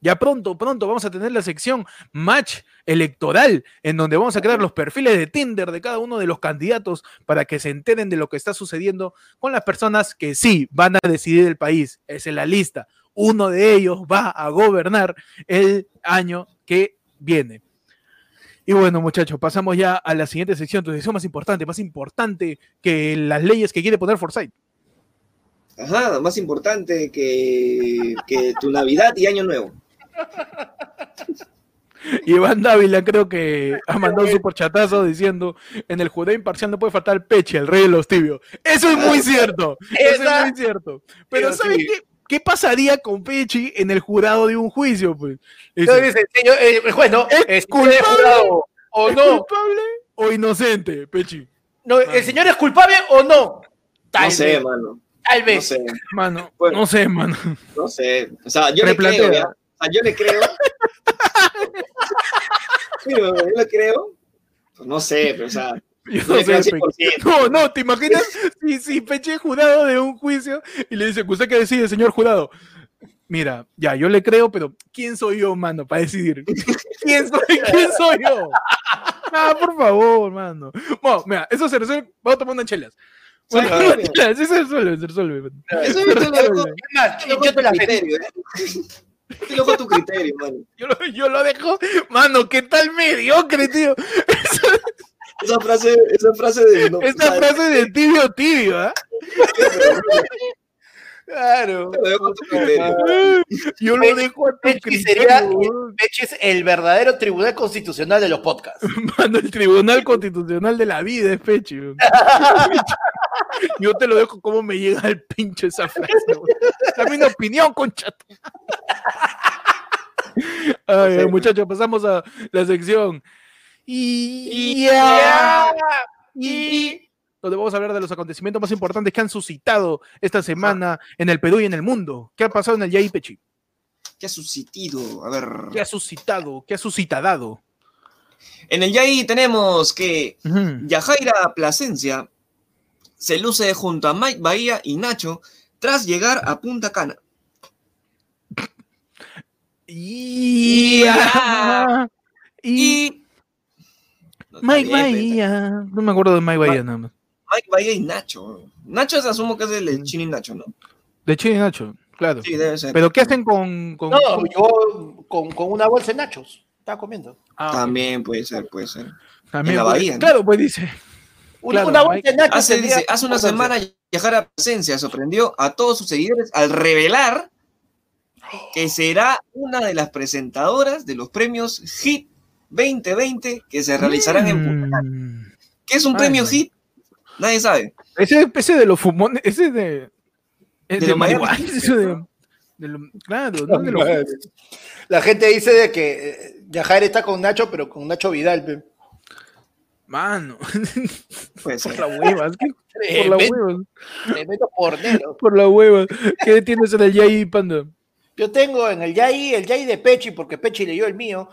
Ya pronto, pronto vamos a tener la sección Match Electoral, en donde vamos a crear los perfiles de Tinder de cada uno de los candidatos para que se enteren de lo que está sucediendo con las personas que sí van a decidir el país. Es en la lista. Uno de ellos va a gobernar el año que viene. Y bueno, muchachos, pasamos ya a la siguiente sección, tu sección más importante, más importante que las leyes que quiere poner Forsyth. Ajá, más importante que, que tu Navidad y Año Nuevo. Iván Dávila creo que ha mandado un superchatazo diciendo en el judeo imparcial no puede faltar el peche, el rey de los tibios. Eso es muy cierto. Eso es muy cierto. Pero Pero ¿sabes sí. qué? ¿Qué pasaría con Pechi en el jurado de un juicio? Pues? Entonces, dice, señor, eh, el juez, ¿no? ¿Es ¿Es culpable? jurado o ¿es no? culpable o inocente, Pechi? no? ¿El señor es culpable o no? Tal No sé, vez. mano. Tal No vez. sé, Mano, Bueno. no sé, mano. no sé. O sea, yo le creo, ¿ya? Sea, yo le creo. Pero yo le creo. Pues no sé, pero o sea. Yo no le creo al sé, Pechi. 100%. No, no, ¿te imaginas si, si Peche es jurado de un juicio y le dice, ¿usted qué decide, señor jurado? Mira, ya, yo le creo, pero ¿quién soy yo, mano, para decidir? ¿Quién soy, quién soy yo? Ah, por favor, mano. Bueno, mira, eso se resuelve. Vamos a tomar unas chelas. Bueno, sí se resuelve, se resuelve. Eso lo Es más, lo yo te la criterio, ¿eh? Te lo dejo a tu criterio, mano. Yo lo, yo lo dejo, mano, ¿qué tal mediocre, tío? Esa frase, esa frase de... no, Esta ¿sabes? frase de tibio, tibio, ¿ah? Claro. Te lo dejo a tu criterio. Yo lo dejo a tu Pechi criterio. es el verdadero tribunal constitucional de los podcasts. Mano, el Tribunal Constitucional de la Vida es Pechi. weón. Yo te lo dejo como me llega el pinche esa frase. Dame una opinión, concha. tu- Ay, muchachos, pasamos a la sección. Y, Ya. y donde vamos a hablar de los acontecimientos más importantes que han suscitado esta semana en el Perú y en el mundo. ¿Qué ha pasado en el Yai Pechi? ¿Qué ha suscitado? A ver. ¿Qué ha suscitado? ¿Qué ha suscitado? En el Yai tenemos que Ujú. Yajaira Plasencia se luce junto a Mike Bahía y Nacho tras llegar a Punta Cana. Y, y Y. Mike Bahía. No me acuerdo de Mike Bahía nada más. Mike Bahía y Nacho. Nacho es, asumo que es el de Chini Nacho, ¿no? De Chile Nacho, claro. Sí, debe ser. Pero ¿qué hacen con, con- No, con- yo con, con una bolsa de nachos. Estaba comiendo. Ah, También puede ser, puede ser. también, en la Bahía, ¿no? Claro, pues dice. Una, Claro, una bolsa de nachos. Hace, tendría- dice, hace una semana Yajaira Plasencia sorprendió a todos sus seguidores al revelar que será una de las presentadoras de los premios HIT 2020 que se realizarán en Punta Cana. Mm. ¿Qué es un premio no. HIT? Nadie sabe. Ese, ese de los fumones, ese de. Es De de, marihuana, de- de lo- claro, no de los La gente dice de que eh, Yajaira está con Nacho, pero con Nacho Vidal. pe. Mano, por la hueva, es que por la hueva, tremendo pornero. por la hueva. ¿Qué tienes en el Yai Panda? Yo tengo en el Yai, el Yai de Pechi, porque Pechi leyó el mío.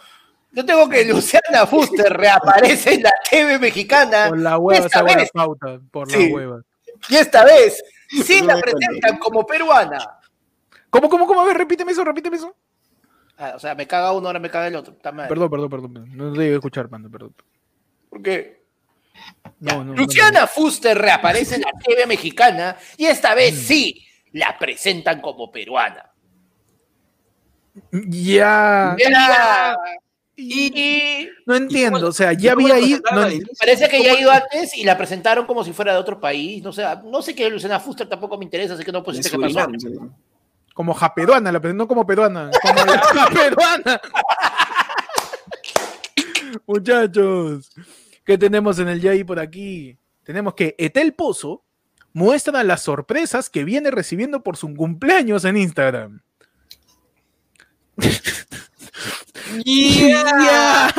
Yo tengo que Luciana Fuster reaparece en la TV mexicana. Por la hueva, Esta vez. pauta, por Sí. la hueva. Y esta vez sí No la presentan como peruana. ¿Cómo, cómo, cómo? A ver, repíteme eso, repíteme eso. Ah, o sea, me caga uno, ahora me caga el otro. Perdón, perdón, perdón. perdón. No debí escuchar, Panda, perdón. ¿Por qué? No, no, no, Luciana Fuster reaparece en la TV mexicana y esta vez sí la presentan como peruana. no. Ya. Ya. Y- Y No entiendo, o sea, ya ¿Cómo había ido. no parece que ya ha ido antes y la presentaron como si fuera de otro país. No sé, no sé qué Luciana Fuster, tampoco me interesa, así que no pusiste qué pasó. Como japeruana, la presentó como peruana. Como la japeruana. Muchachos, ¿qué tenemos en el Yai por aquí? Tenemos que Etel Pozo muestra las sorpresas que viene recibiendo por su cumpleaños en Instagram. Yeah.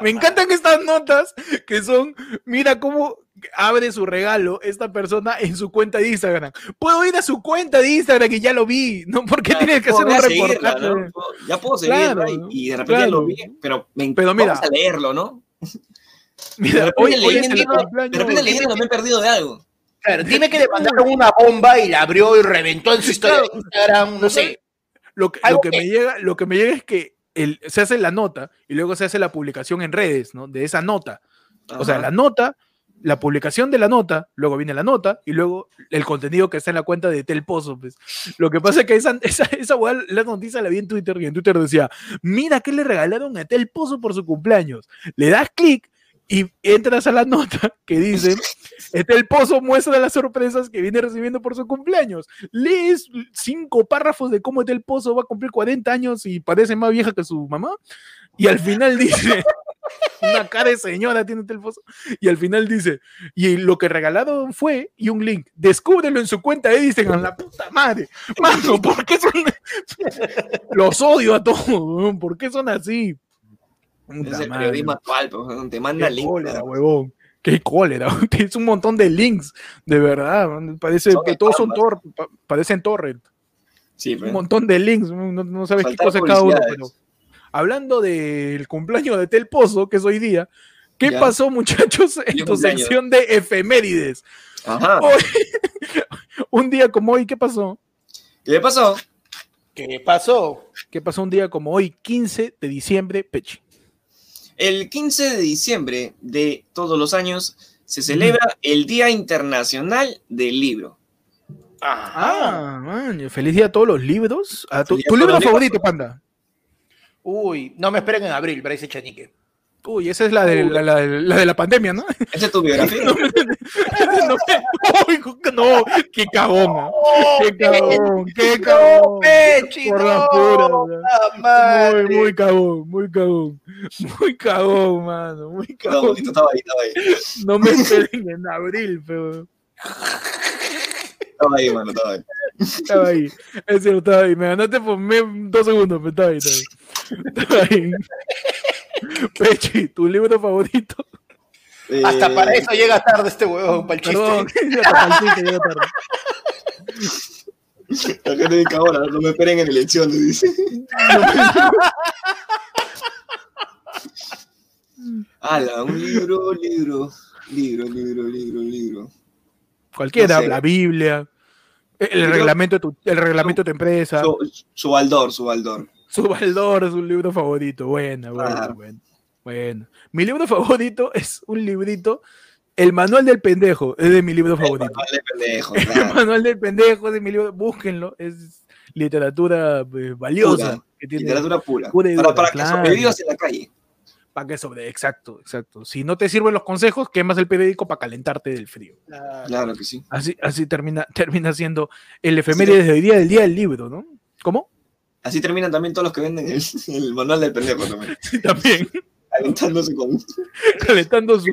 Me encantan estas notas que son, mira cómo abre su regalo esta persona en su cuenta de Instagram. Puedo ir a su cuenta de Instagram y ya lo vi, ¿no? ¿Por qué tienes que hacer un seguirla, reportaje? ¿no? Ya puedo seguirla Claro, y, y de repente ya lo claro. vi, pero, me Pero mira. vamos a leerlo, ¿no? Mira, de hoy, repente hoy es el leyendo- cumpleaños. De repente leyendo me he perdido de algo. Claro, dime que le mandaron una bomba y la abrió y reventó en su historia de Instagram, no sé. Lo que, lo que me llega, lo que me llega es que el, se hace la nota y luego se hace la publicación en redes, ¿no? De esa nota. O sea, la nota, la publicación de la nota, luego viene la nota y luego el contenido que está en la cuenta de Tel Pozo. Pues. Lo que pasa es que esa, esa, esa la noticia la vi en Twitter y en Twitter decía, mira qué le regalaron a Tel Pozo por su cumpleaños. Le das clic y entras a la nota que dice, Tel Pozo muestra las sorpresas que viene recibiendo por su cumpleaños. Lees cinco párrafos de cómo Tel Pozo va a cumplir 40 años y parece más vieja que su mamá. Y al final dice, una cara de señora tiene Tel Pozo. Y al final dice, y lo que regalaron fue, y un link, descúbrelo en su cuenta de Instagram, la puta madre. Mano, ¿por qué son? Los odio a todos, ¿por qué son así? Es el periodismo actual, pues, te manda Qué link. cólera, huevón. Qué cólera. Es un montón de links, de verdad. Parece Son que todos son spam, tor pa- parecen torrent. Sí, Un pues. montón de links. No, no sabes qué cosa es cada uno. Pero hablando del cumpleaños de Tel Pozo, que es hoy día, ¿qué Ya. pasó, muchachos, en tu cumpleaños. sección de efemérides? Ajá. Hoy- un día como hoy, ¿qué pasó? ¿Qué le pasó? ¿Qué pasó? ¿Qué pasó un día como hoy, 15 de diciembre, Pechi? El 15 de diciembre de todos los años se celebra el Día Internacional del Libro. Ah, man, feliz día a todos los libros. A tu, Feliz día ¿Tu a libro favorito, Panda? Uy, no me esperen en abril, parece Chanique. Uy, esa es la de la, la- la de la pandemia, ¿no? Esa es tu biografía. no, Uy, no, qué cagón, ¿ah? qué cagón, qué cagón. Pechi, Por no, puta madre. Muy, muy cagón, muy cagón. Muy cagón, mano, muy No, cagón. bonito, estaba ahí, estaba ahí. No me esperen en abril, pero Estaba ahí, mano, estaba ahí. estaba ahí. Es cierto, estaba ahí. Me ganaste por dos segundos, pero estaba ahí, estaba ahí. Estaba ahí. Pechi, ¿tu libro favorito? Hasta Eh, para eso llega tarde este huevón, para el chiste. Perdón, ya te faltiste, llega tarde. La gente dice ahora, no me esperen en elecciones, dice. Ala, un libro, libro, libro, libro, libro, libro. Cualquiera, No sé. la Biblia, el reglamento de tu, el reglamento de tu empresa, Su, su Baldor, su Baldor. Su Baldor es un libro favorito. Bueno, bueno, Claro. bueno, bueno. Mi libro favorito es un librito, El manual del pendejo, es de mi libro favorito. Vale, pendejo, El manual del pendejo es de mi libro, búsquenlo, es literatura eh, valiosa. Pura, que tiene, Literatura pura. Pura para para que sobrevivas en la calle. para que sobre, exacto, exacto. Si no te sirven los consejos, quemas el periódico para calentarte del frío. Claro que sí. Así, así termina, termina siendo el efeméride de hoy día del día del libro, ¿no? ¿Cómo? Así terminan también todos los que venden el, el manual del pendejo también. Sí, también. Aventándose con. calentando su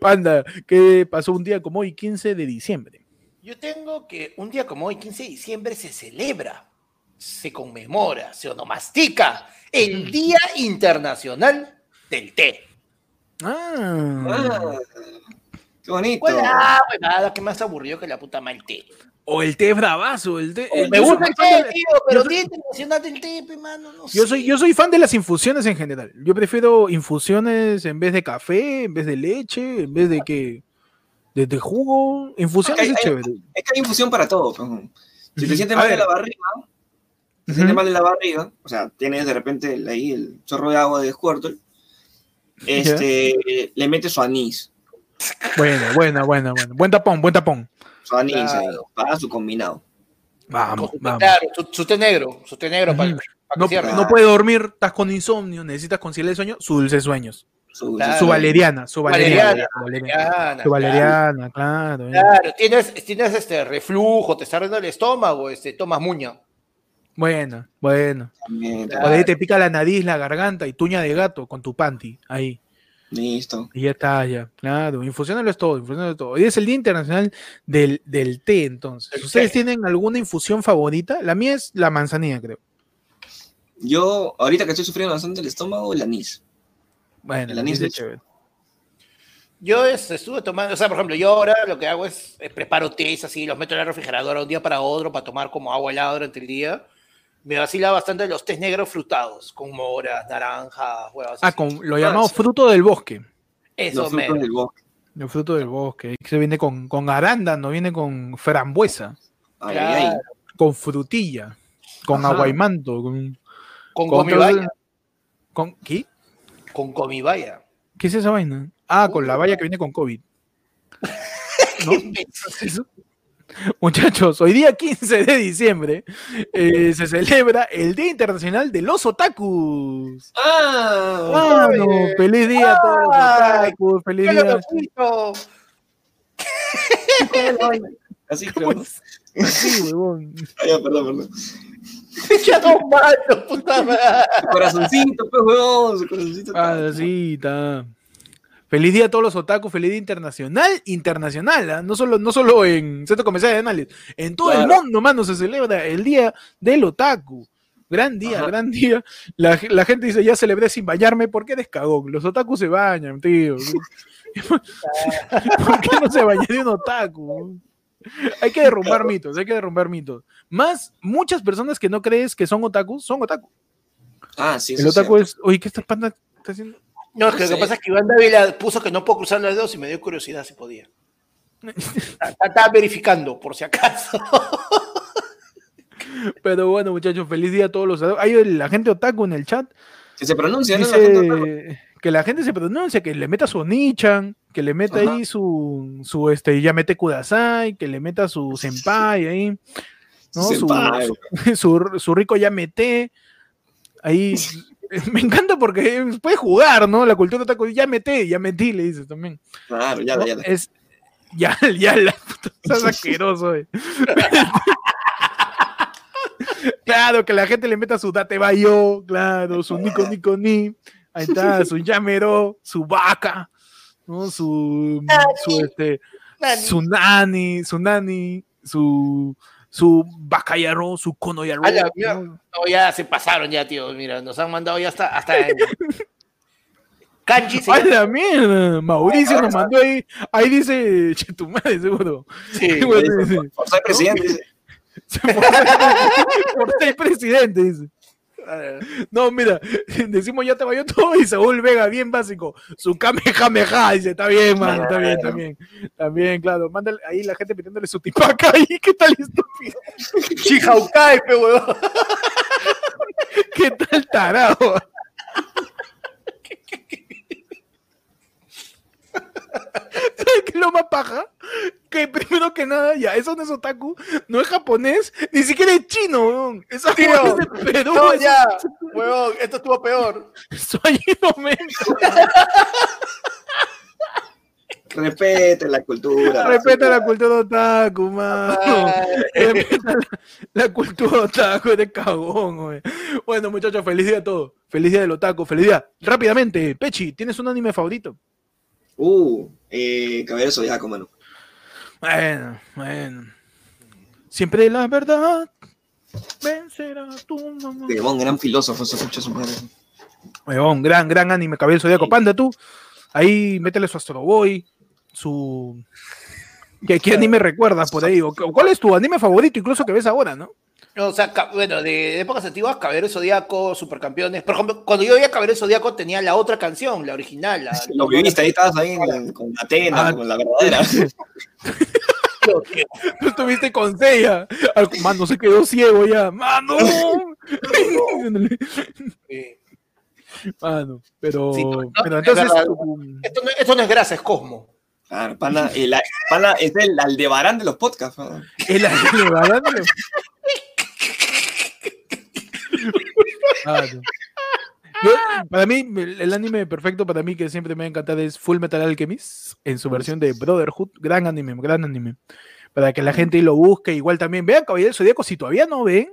panda que pasó un día como hoy 15 de diciembre Yo tengo que un día como hoy, 15 de diciembre, se celebra, se conmemora, se onomastica el Día Internacional del Té. ah, Ah, qué bonito. Pues nada, que más aburrido que la puta mal té. O el té bravazo el té Me gusta el té, tío, pero soy- Internacional del Té, mano, no yo sé. soy yo soy fan de las infusiones en general. Yo prefiero infusiones en vez de café en vez de leche en vez de que de, de jugo. Infusiones es hay- chévere. Es que hay infusión para todo. Si te sientes mal de la barriga, te sientes mal de la barriga, o sea, tienes de repente el- ahí el chorro de agua de Squirtle, este, le metes su anís, buena buena buena buena buen tapón buen tapón anís Claro. para su combinado. vamos su- vamos Claro, su, su té negro, su té negro para, para no, que cierre. no puede dormir estás con insomnio necesitas conciliar el sueño su dulce sueños Su, Claro. su valeriana su valeriana, Valeriana, su valeriana. Valeriana, Tu valeriana, claro. eh. Claro, tienes, tienes este reflujo, te está ardiendo el estómago, este, tomas muña. Bueno, bueno. también, Claro. Por ahí te pica la nariz, la garganta y tuña de gato con tu panty. Ahí. Listo. Y ya está, ya. Claro. Infusionalo es todo, infusionalo es todo. Hoy es el Día Internacional del, del té, entonces. ¿Ustedes té. tienen alguna infusión favorita? La mía es la manzanilla, creo. Yo, ahorita que estoy sufriendo bastante el estómago, el anís. Bueno, El la anís anís es es- chévere. Yo estuve tomando, o sea, por ejemplo, yo ahora lo que hago es, eh, preparo tés así, los meto en la refrigeradora un día para otro, para tomar como agua helada durante el día. Me vacila bastante los tés negros frutados, con moras, naranjas, huevas. Ah, así. con lo llamado fruto del bosque. Eso frutos del bosque. El fruto del bosque. Que se viene con, con arándano, viene con frambuesa, Ay, ay, ay. con frutilla, con Ajá. aguaymanto, con. Con con comibaya. con ¿Qué? Con comibaya. ¿Qué es esa vaina? Ah, con la valla que viene con COVID. ¿No? ¿Es eso? Muchachos, hoy día 15 de diciembre eh, se celebra el Día Internacional de los Otakus. Ah, Mano, feliz día a todos los Ay, otakus, feliz ¡Qué día. así creo. ¿no? Sí, huevón. Ay, ya, perdón, perdón. Ya no mato, puta madre. Su corazoncito, pues, huevón, su corazoncito. Ah, sí, está. Feliz día a todos los otakus, feliz día internacional, internacional, ¿ah? no, solo, no solo en Centro Comercial de Análisis, en todo el mundo, mano, se celebra el día del otaku. Gran día, Ajá. gran día. La, la gente dice, ya celebré sin bañarme, ¿por qué eres cagón? Los otakus se bañan, tío. ¿Por qué no se bañaría un otaku? Hay que derrumbar mitos, hay que derrumbar mitos. Más, muchas personas que no crees que son otakus, son otaku. Ah, sí, El otaku es, oye, ¿qué esta panda está haciendo? No, es que No lo que pasa es que Iván Dávila puso que no puedo cruzar los dedos y me dio curiosidad si podía. Está- Estaba verificando, por si acaso. Pero bueno, muchachos, feliz día a todos los. Hay la gente otaku en el chat. Que se pronuncia, ¿no? La gente otaku. Dice que la gente se pronuncia, que le meta su Onichan, que le meta ahí su, su este, ya mete Kudasai, que le meta su senpai ahí, ¿no? Senpai. su, su- su rico ya mete, ahí, me encanta porque puede jugar, ¿no? La cultura otaku, ya mete, ya metí, le dices también. Claro, ya, ¿no? ya. Es, ya, ya, la puta, estás asqueroso, eh. Claro, que la gente le meta su Date Bayo, claro, su Nico Nico Ni, ahí está, su Yamero, su vaca, ¿no? Su, su este, su nani, su nani, su, su bacayaro, su mierda. ¿no? Ya se pasaron ya, tío. Mira, nos han mandado ya hasta. hasta en- Kanji se ¡Ay, la mierda! Mauricio nos mandó ahí, ahí dice, che, tu madre, seguro. Sí, Bueno, dice, Por ser presidente, dice. por ser presidente, dice. No, mira, decimos ya te vayó todo y Saúl Vega, bien básico. Su Kamehameha, dice, está bien, mano, está bien, está bien. Bien, claro. Mándale ahí la gente pidiéndole su tipaca ahí, ¿qué tal estúpido? Chihaukai, pe huevón. ¿Qué tal tarado? ¿Sabes qué es lo más paja? Que primero que nada, ya, eso no es otaku, no es japonés, ni siquiera es chino, weón. Es Tío, japonés de Perú, No, es ya, huevón, esto estuvo peor. Soy momento. Respete la cultura. Respeta la cultura otaku, mano. Respeta la, la cultura otaku de cagón, güey. Bueno, muchachos, feliz día a todos. Feliz día del otaku, feliz día. Rápidamente, Pechi, ¿tienes un anime favorito? Uh, eh, Caballero Zodiaco, mano. Bueno, bueno. Siempre la verdad vencerá tu mamá. Demón, gran filósofo, se escucha su madre. Huevón, gran, gran anime, Cabello Zodíaco. Panda, tú. Ahí métele su Astro Boy, su. ¿Qué, qué anime recuerdas por ahí? ¿O cu- ¿Cuál es tu anime favorito, incluso que ves ahora, no? No, o sea, bueno, de épocas antiguas, Caballero Zodíaco, Supercampeones. Por ejemplo, cuando yo veía Caballero Zodíaco tenía la otra canción, la original. La, Lo viviste, ahí estabas ahí en- con Atena, Ah. con la verdadera. Tú estuviste con Seiya. Al- Mano, se quedó ciego ya. ¡Mano! Mano, pero. Sí, no, pero es entonces. Esto no, esto no es grasa, es Cosmo. Claro, pana, el, pana es el aldebarán de los podcasts. ¿no? El anime, Yo, para mí, el anime perfecto para mí que siempre me ha encantado es Full Metal Alchemist en su versión de Brotherhood. Gran anime, gran anime. Para que la gente lo busque. Igual también vean Caballero del Zodíaco. Si todavía no ven,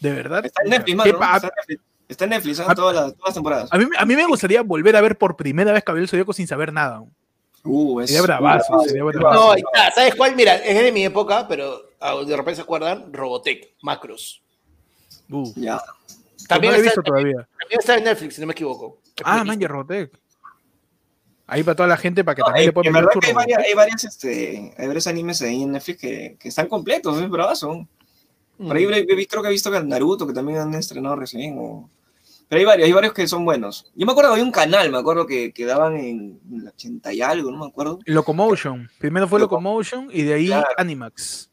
de verdad. Está en Netflix, mano. Está en Netflix, Está en Netflix, ¿no? Ah. todas, las, todas las temporadas. A mí, a mí me gustaría volver a ver por primera vez Caballero del Zodíaco sin saber nada. Uh, es Sería bravazo, uh, sería bravazo. No, ahí está. ¿Sabes cuál? Mira, es de mi época, pero ah, de repente se acuerdan, Robotech, Macros. Uh, Ya. También no lo he está, visto todavía. también está en Netflix, si no me equivoco. Ah, man. Ahí para toda la gente, para que No, también le puedan en ver verdad que hay varias, hay varias, este, hay varios animes ahí en Netflix que, que están completos, es bravazo. Por ahí Mm. he visto- creo que he visto que Naruto, que también han estrenado recién. o- Pero hay varios, hay varios que son buenos. Yo me acuerdo que había un canal, me acuerdo que, que daban en el 80 y algo, no me acuerdo. Locomotion. Primero fue Loco- Locomotion y de ahí Claro. Animax.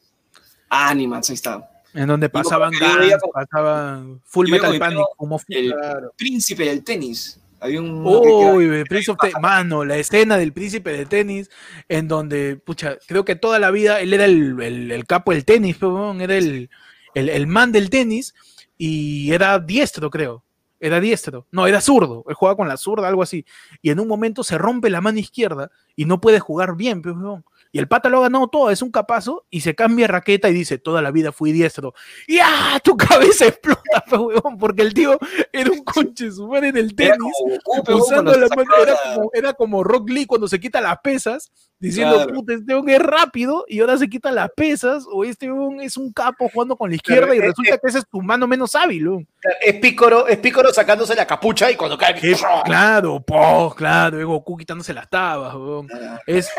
Animax, ahí está. En donde pasaban Gans, pasaban Full Metal Panic. Como El Claro. príncipe del tenis. Había un. que- Uy, Prince of Tennis. Mano, la escena del príncipe de tenis, en donde, pucha, creo que toda la vida él era el, el- el capo del tenis, weón, era el, el, man del tenis y era diestro, creo. Era diestro. No, era zurdo. Él jugaba con la zurda, algo así. Y en un momento se rompe la mano izquierda y no puede jugar bien, pe, weón. Y el pata lo ha ganado todo, es un capazo, y se cambia raqueta y dice, toda la vida fui diestro. Y ¡ah! Tu cabeza explota, pe, porque el tío era un conche su madre en el Era tenis como Goku, pero usando la mano, era como, era como Rock Lee cuando se quita las pesas, diciendo, Claro. puta, este hombre es rápido y ahora se quita las pesas, o este hombre es un capo jugando con la izquierda y Claro, resulta que esa es tu mano menos hábil. Es Pícoro, es Pícoro sacándose la capucha y cuando cae. Claro, po, claro, y Goku quitándose las tabas, weón. Es.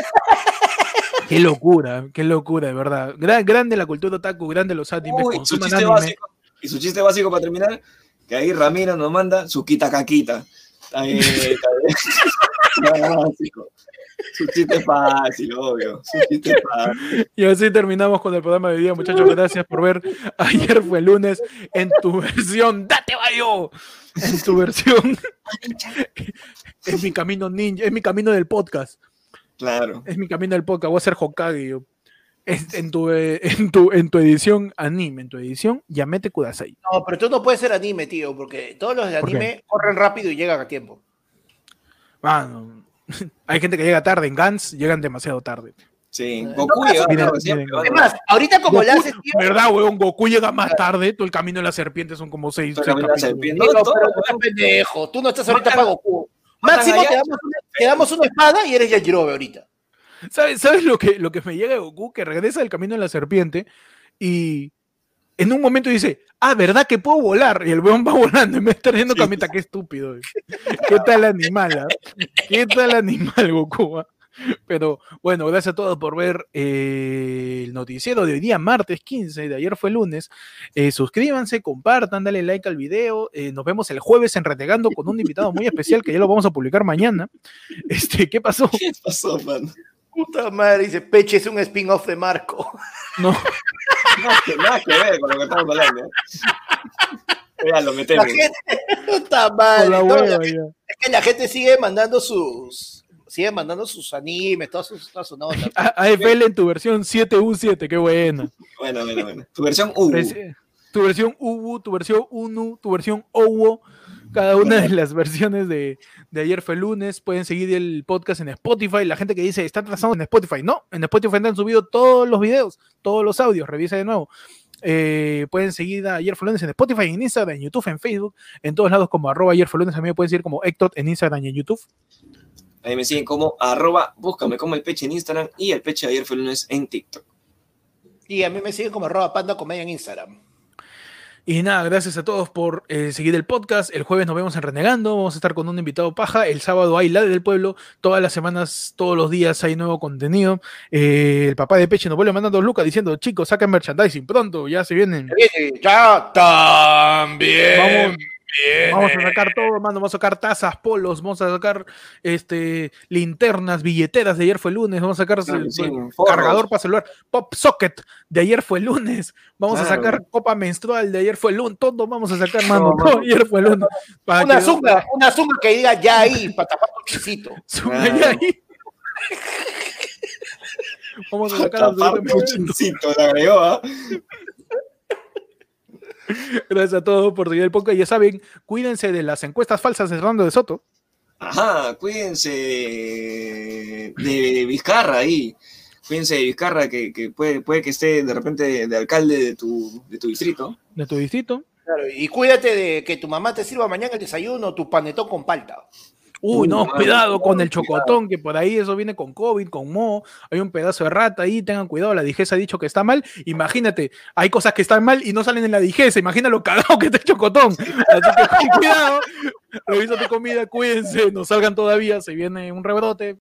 Qué locura, qué locura, de verdad. Gran, grande la cultura otaku, grande los animes, Uy, su chiste anime. básico. Y su chiste básico para terminar, que ahí Ramiro nos manda su quita caquita. Está bien. Básico. Su chiste fácil, obvio. Su chiste fácil. Y así terminamos con el programa de hoy día, muchachos. Gracias por ver. Ayer fue lunes en tu versión. ¡Date, Bayo! En tu versión. es mi camino ninja, es mi camino del podcast. Claro. Es mi camino del podcast. Voy a ser Hokage. yo. Es- en, tu, eh, en, tu, en tu edición anime, en tu edición, Yamete Kudasai. No, pero tú no puedes ser anime, tío, porque todos los de anime corren rápido y llegan a tiempo. Mano, hay gente que llega tarde en Gans, llegan demasiado tarde. Sí. No, Goku no, llegaba miren, recién, miren. pero Es más, ahorita como le Goku- haces, tío, ¿Verdad, weón? Goku llega más tarde, todo el camino de la serpiente son como seis, seis la capítulos. digo, No, todo, pero tú weón. eres pendejo, tú no estás ahorita para Goku. Máximo te damos, una, te damos una espada y eres Yajirobe ahorita. ¿Sabes, ¿Sabes lo que, lo que me llega de Goku? Que regresa del camino de la serpiente y en un momento dice, ah, ¿verdad que puedo volar? Y el weón va volando de estar haciendo Sí. camita, qué estúpido. ¿Qué tal animal? ah? ¿Qué tal animal, Goku? ah? Pero bueno, gracias a todos por ver eh, el noticiero de hoy día, martes 15, de ayer fue lunes. Eh, suscríbanse, compartan, dale like al video. eh, nos vemos el jueves en Renegando con un invitado muy especial que ya lo vamos a publicar mañana. Este, ¿Qué pasó? ¿Qué pasó, man? Puta madre, dice Peche es un spin-off de Marco. No. Nada que, nada que ver con lo que estamos hablando. ¿eh? Ya lo La metemos. gente, puta madre, la no, hueva, la- ya. es que la gente sigue mandando sus, sigue mandando sus animes, todas sus, todas sus notas. AFL en tu versión 7U7, qué buena. Bueno, bueno, bueno. Tu versión U. Tu versión UU, tu versión UNU, tu versión OWO, cada una de las versiones de, de ayer fue lunes. Pueden seguir el podcast en Spotify. La gente que dice está atrasado en Spotify, no, en Spotify han subido todos los videos, todos los audios, revisa de nuevo. Eh, pueden seguir a Ayer fue lunes en Spotify, en Instagram, en YouTube, en Facebook, en todos lados como arroba ayer fue lunes. A mí me pueden seguir como Hector en Instagram y en YouTube. Ahí me siguen como arroba, búscame como el peche en Instagram y el peche de ayer fue el lunes en TikTok. Y a mí me siguen como arroba panda comedia en Instagram. Y nada, gracias a todos por eh, seguir el podcast. El jueves nos vemos en Renegando. Vamos a estar con un invitado paja. El sábado hay la del pueblo. Todas las semanas, todos los días hay nuevo contenido. Eh, el papá de Peche nos vuelve mandando lucas diciendo: chicos, saquen merchandising pronto. Ya se vienen. Ya también. Vamos, vamos a sacar todo, mano. Vamos a sacar tazas, polos. Vamos a sacar este, linternas, billeteras. De ayer fue lunes. Vamos a sacar Claro, eh, sí, eh, forros. cargador para celular. Pop socket. De ayer fue lunes. Vamos a sacar copa menstrual. De ayer fue lunes. Todo vamos a sacar, mano. No, ayer fue lunes. Para Una zunga, una zunga que diga ya ahí, para tapar tu chisito. Zunga Claro. ya ahí. Vamos a sacar Tapar absolutamente tu todo. chincito, le agregó, ¿ah? Gracias a todos por seguir el podcast. Ya saben, cuídense de las encuestas falsas de Hernando de Soto. Ajá, cuídense de Vizcarra ahí. Cuídense de Vizcarra, que, que puede, puede que esté de repente de, de alcalde de tu, de tu distrito. de tu distrito. Claro, y cuídate de que tu mamá te sirva mañana el desayuno, tu panetón con palta. Uy, no, cuidado con el chocotón, que por ahí eso viene con COVID, con moho. Hay un pedazo de rata ahí, tengan cuidado. La digesa ha dicho que está mal. Imagínate, hay cosas que están mal y no salen en la digesa. Imagina lo cagado que está el chocotón. Así que cuidado, revisa tu comida, cuídense, no salgan todavía, se viene un rebrote.